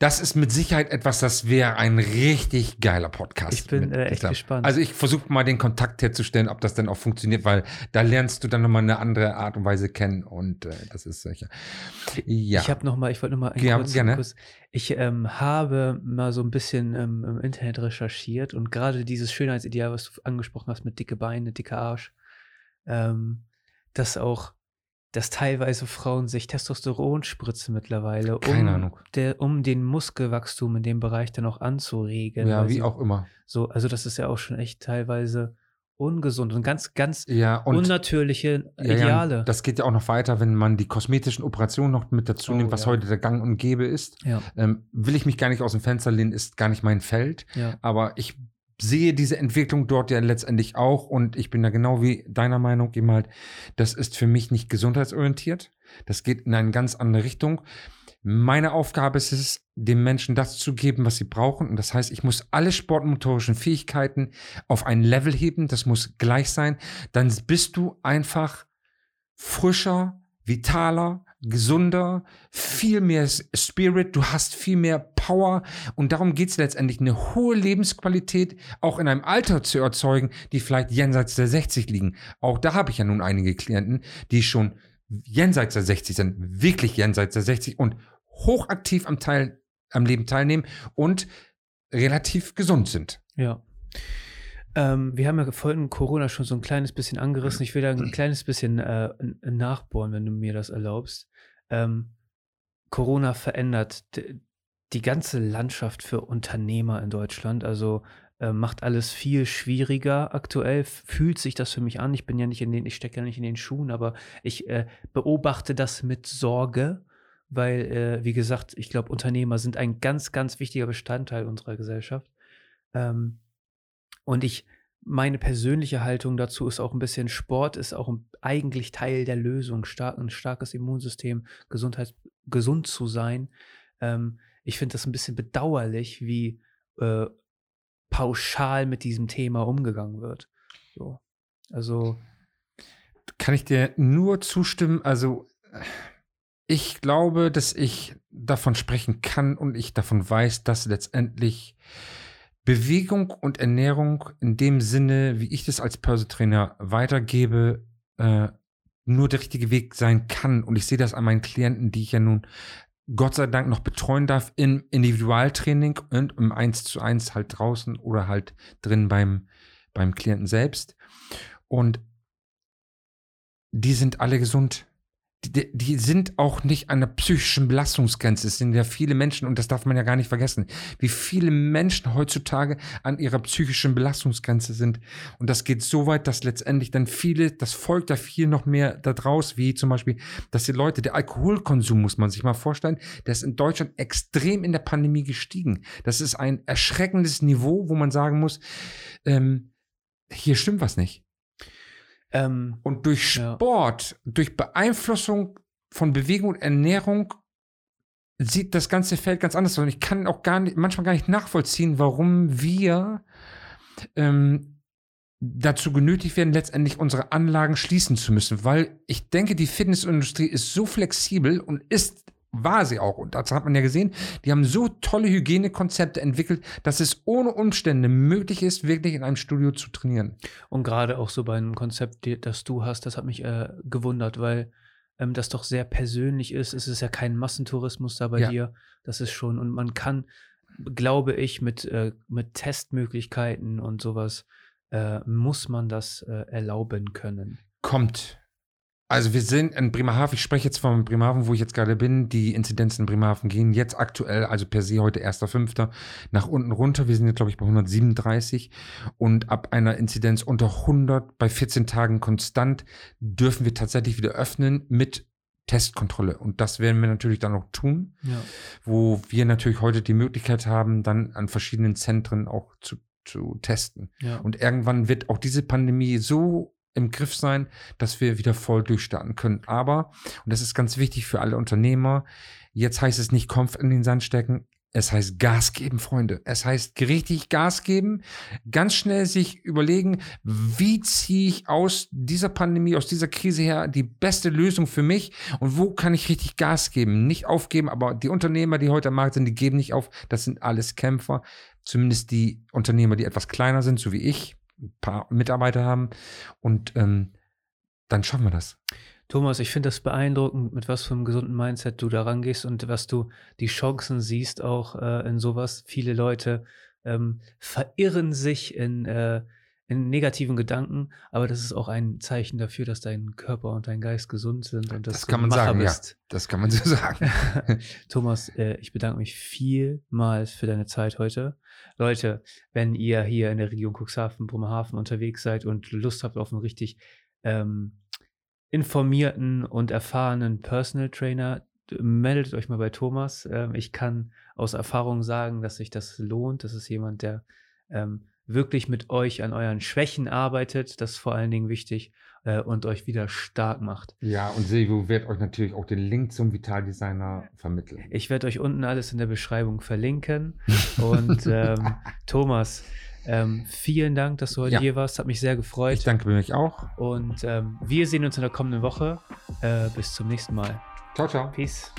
das ist mit Sicherheit etwas, das wäre ein richtig geiler Podcast. Ich bin, äh, echt gespannt. Also ich versuche mal den Kontakt herzustellen, ob das dann auch funktioniert, weil da lernst du dann nochmal eine andere Art und Weise kennen und äh, das ist sicher. Ja. Ich habe noch mal, ich wollte noch mal einen Ja, kurzen gerne. Kuss. Ich ähm, habe mal so ein bisschen ähm, im Internet recherchiert und gerade dieses Schönheitsideal, was du angesprochen hast mit dicke Beine, dicker Arsch, ähm, dass auch, dass teilweise Frauen sich Testosteron spritzen mittlerweile, um, Keine Ahnung. Der, um den Muskelwachstum in dem Bereich dann auch anzuregen. ja, wie sie- auch immer. So, also das ist ja auch schon echt teilweise ungesund und ganz, ganz Ja, und unnatürliche ja, ja, Ideale. das geht ja auch noch weiter, wenn man die kosmetischen Operationen noch mit dazu Oh, nimmt, was heute der Gang und Gäbe ist. Ähm, will ich mich gar nicht aus dem Fenster lehnen, ist gar nicht mein Feld. Aber ich sehe diese Entwicklung dort ja letztendlich auch und ich bin da genau wie deiner Meinung eben halt, das ist für mich nicht gesundheitsorientiert. Das geht in eine ganz andere Richtung. Meine Aufgabe ist es, den Menschen das zu geben, was sie brauchen. Und das heißt, ich muss alle sportmotorischen Fähigkeiten auf ein Level heben. Das muss gleich sein. Dann bist du einfach frischer, vitaler, gesunder, viel mehr Spirit, du hast viel mehr Power und darum geht es letztendlich, eine hohe Lebensqualität auch in einem Alter zu erzeugen, die vielleicht jenseits der 60 liegen. Auch da habe ich ja nun einige Klienten, die schon jenseits der 60 sind, wirklich jenseits der 60 und hochaktiv am Teil, am Leben teilnehmen und relativ gesund sind. Ja. Ähm, wir haben ja vorhin Corona schon so ein kleines bisschen angerissen. Ich will da ein kleines bisschen äh, nachbohren, wenn du mir das erlaubst. Ähm, Corona verändert die ganze Landschaft für Unternehmer in Deutschland. Also äh, macht alles viel schwieriger aktuell. Fühlt sich das für mich an. Ich bin ja nicht in den, ich stecke ja nicht in den Schuhen, aber ich äh, beobachte das mit Sorge, weil, äh, wie gesagt, ich glaube, Unternehmer sind ein ganz, ganz wichtiger Bestandteil unserer Gesellschaft. Ähm, und ich, meine persönliche Haltung dazu ist auch ein bisschen Sport, ist auch eigentlich Teil der Lösung, stark, ein starkes Immunsystem, Gesundheit, gesund zu sein. Ähm, ich finde das ein bisschen bedauerlich, wie äh, pauschal mit diesem Thema umgegangen wird. So. Also, Kann ich dir nur zustimmen? Also, ich glaube, dass ich davon sprechen kann und ich davon weiß, dass letztendlich Bewegung und Ernährung in dem Sinne, wie ich das als Personal weitergebe, äh, nur der richtige Weg sein kann. Und ich sehe das an meinen Klienten, die ich ja nun Gott sei Dank noch betreuen darf im Individualtraining und im 1 zu 1 halt draußen oder halt drin beim, beim Klienten selbst. Und die sind alle gesund. Die, die sind auch nicht an der psychischen Belastungsgrenze. Es sind ja viele Menschen, und das darf man ja gar nicht vergessen, wie viele Menschen heutzutage an ihrer psychischen Belastungsgrenze sind. Und das geht so weit, dass letztendlich dann viele, das folgt da viel noch mehr da draus, wie zum Beispiel, dass die Leute, der Alkoholkonsum, muss man sich mal vorstellen, der ist in Deutschland extrem in der Pandemie gestiegen. Das ist ein erschreckendes Niveau, wo man sagen muss, ähm, hier stimmt was nicht. Ähm, Und durch Ja. Sport, durch Beeinflussung von Bewegung und Ernährung sieht das ganze Feld ganz anders aus. Und ich kann auch gar nicht, manchmal gar nicht nachvollziehen, warum wir ähm, dazu genötigt werden, letztendlich unsere Anlagen schließen zu müssen. Weil ich denke, die Fitnessindustrie ist so flexibel und ist war sie auch. Und das hat man ja gesehen, die haben so tolle Hygienekonzepte entwickelt, dass es ohne Umstände möglich ist, wirklich in einem Studio zu trainieren. Und gerade auch so bei einem Konzept, das du hast, das hat mich äh, gewundert, weil ähm, das doch sehr persönlich ist. Es ist ja kein Massentourismus da bei Ja. dir. Das ist schon, und man kann, glaube ich, mit, äh, mit Testmöglichkeiten und sowas, äh, muss man das äh, erlauben können. Kommt. Also wir sind in Bremerhaven, ich spreche jetzt von Bremerhaven, wo ich jetzt gerade bin. Die Inzidenzen in Bremerhaven gehen jetzt aktuell, also per se heute 1.5. nach unten runter. Wir sind jetzt, glaube ich, bei 137. Und ab einer Inzidenz unter 100 bei 14 Tagen konstant dürfen wir tatsächlich wieder öffnen mit Testkontrolle. Und das werden wir natürlich dann auch tun, Ja. wo wir natürlich heute die Möglichkeit haben, dann an verschiedenen Zentren auch zu, zu testen. ja. Und irgendwann wird auch diese Pandemie so im Griff sein, dass wir wieder voll durchstarten können. Aber, und das ist ganz wichtig für alle Unternehmer, jetzt heißt es nicht Kopf in den Sand stecken, es heißt Gas geben, Freunde. Es heißt richtig Gas geben, ganz schnell sich überlegen, wie ziehe ich aus dieser Pandemie, aus dieser Krise her die beste Lösung für mich und wo kann ich richtig Gas geben? Nicht aufgeben, aber die Unternehmer, die heute am Markt sind, die geben nicht auf. Das sind alles Kämpfer. Zumindest die Unternehmer, die etwas kleiner sind, so wie ich, ein paar Mitarbeiter haben. Und ähm, dann schaffen wir das. Thomas, ich finde das beeindruckend, mit was für einem gesunden Mindset du da rangehst und was du die Chancen siehst auch äh, in sowas. Viele Leute ähm, verirren sich in, äh, in negativen Gedanken, aber das ist auch ein Zeichen dafür, dass dein Körper und dein Geist gesund sind und dass Das du kann man Macher sagen, ja. bist. Das kann man so sagen. Thomas, äh, ich bedanke mich vielmals für deine Zeit heute. Leute, wenn ihr hier in der Region Cuxhaven, Bremerhaven unterwegs seid und Lust habt auf einen richtig ähm, informierten und erfahrenen Personal Trainer, meldet euch mal bei Thomas. Ähm, ich kann aus Erfahrung sagen, dass sich das lohnt. Das ist jemand, der ähm, wirklich mit euch an euren Schwächen arbeitet. Das ist vor allen Dingen wichtig äh, und euch wieder stark macht. Ja, und Silvio wird euch natürlich auch den Link zum Vitaldesigner vermitteln. Ich werde euch unten alles in der Beschreibung verlinken. Und ähm, Thomas, ähm, vielen Dank, dass du heute Ja. hier warst. Hat mich sehr Ich gefreut. danke mich auch. Und ähm, wir sehen uns in der kommenden Woche. Äh, bis zum nächsten Mal. Ciao, ciao. Peace.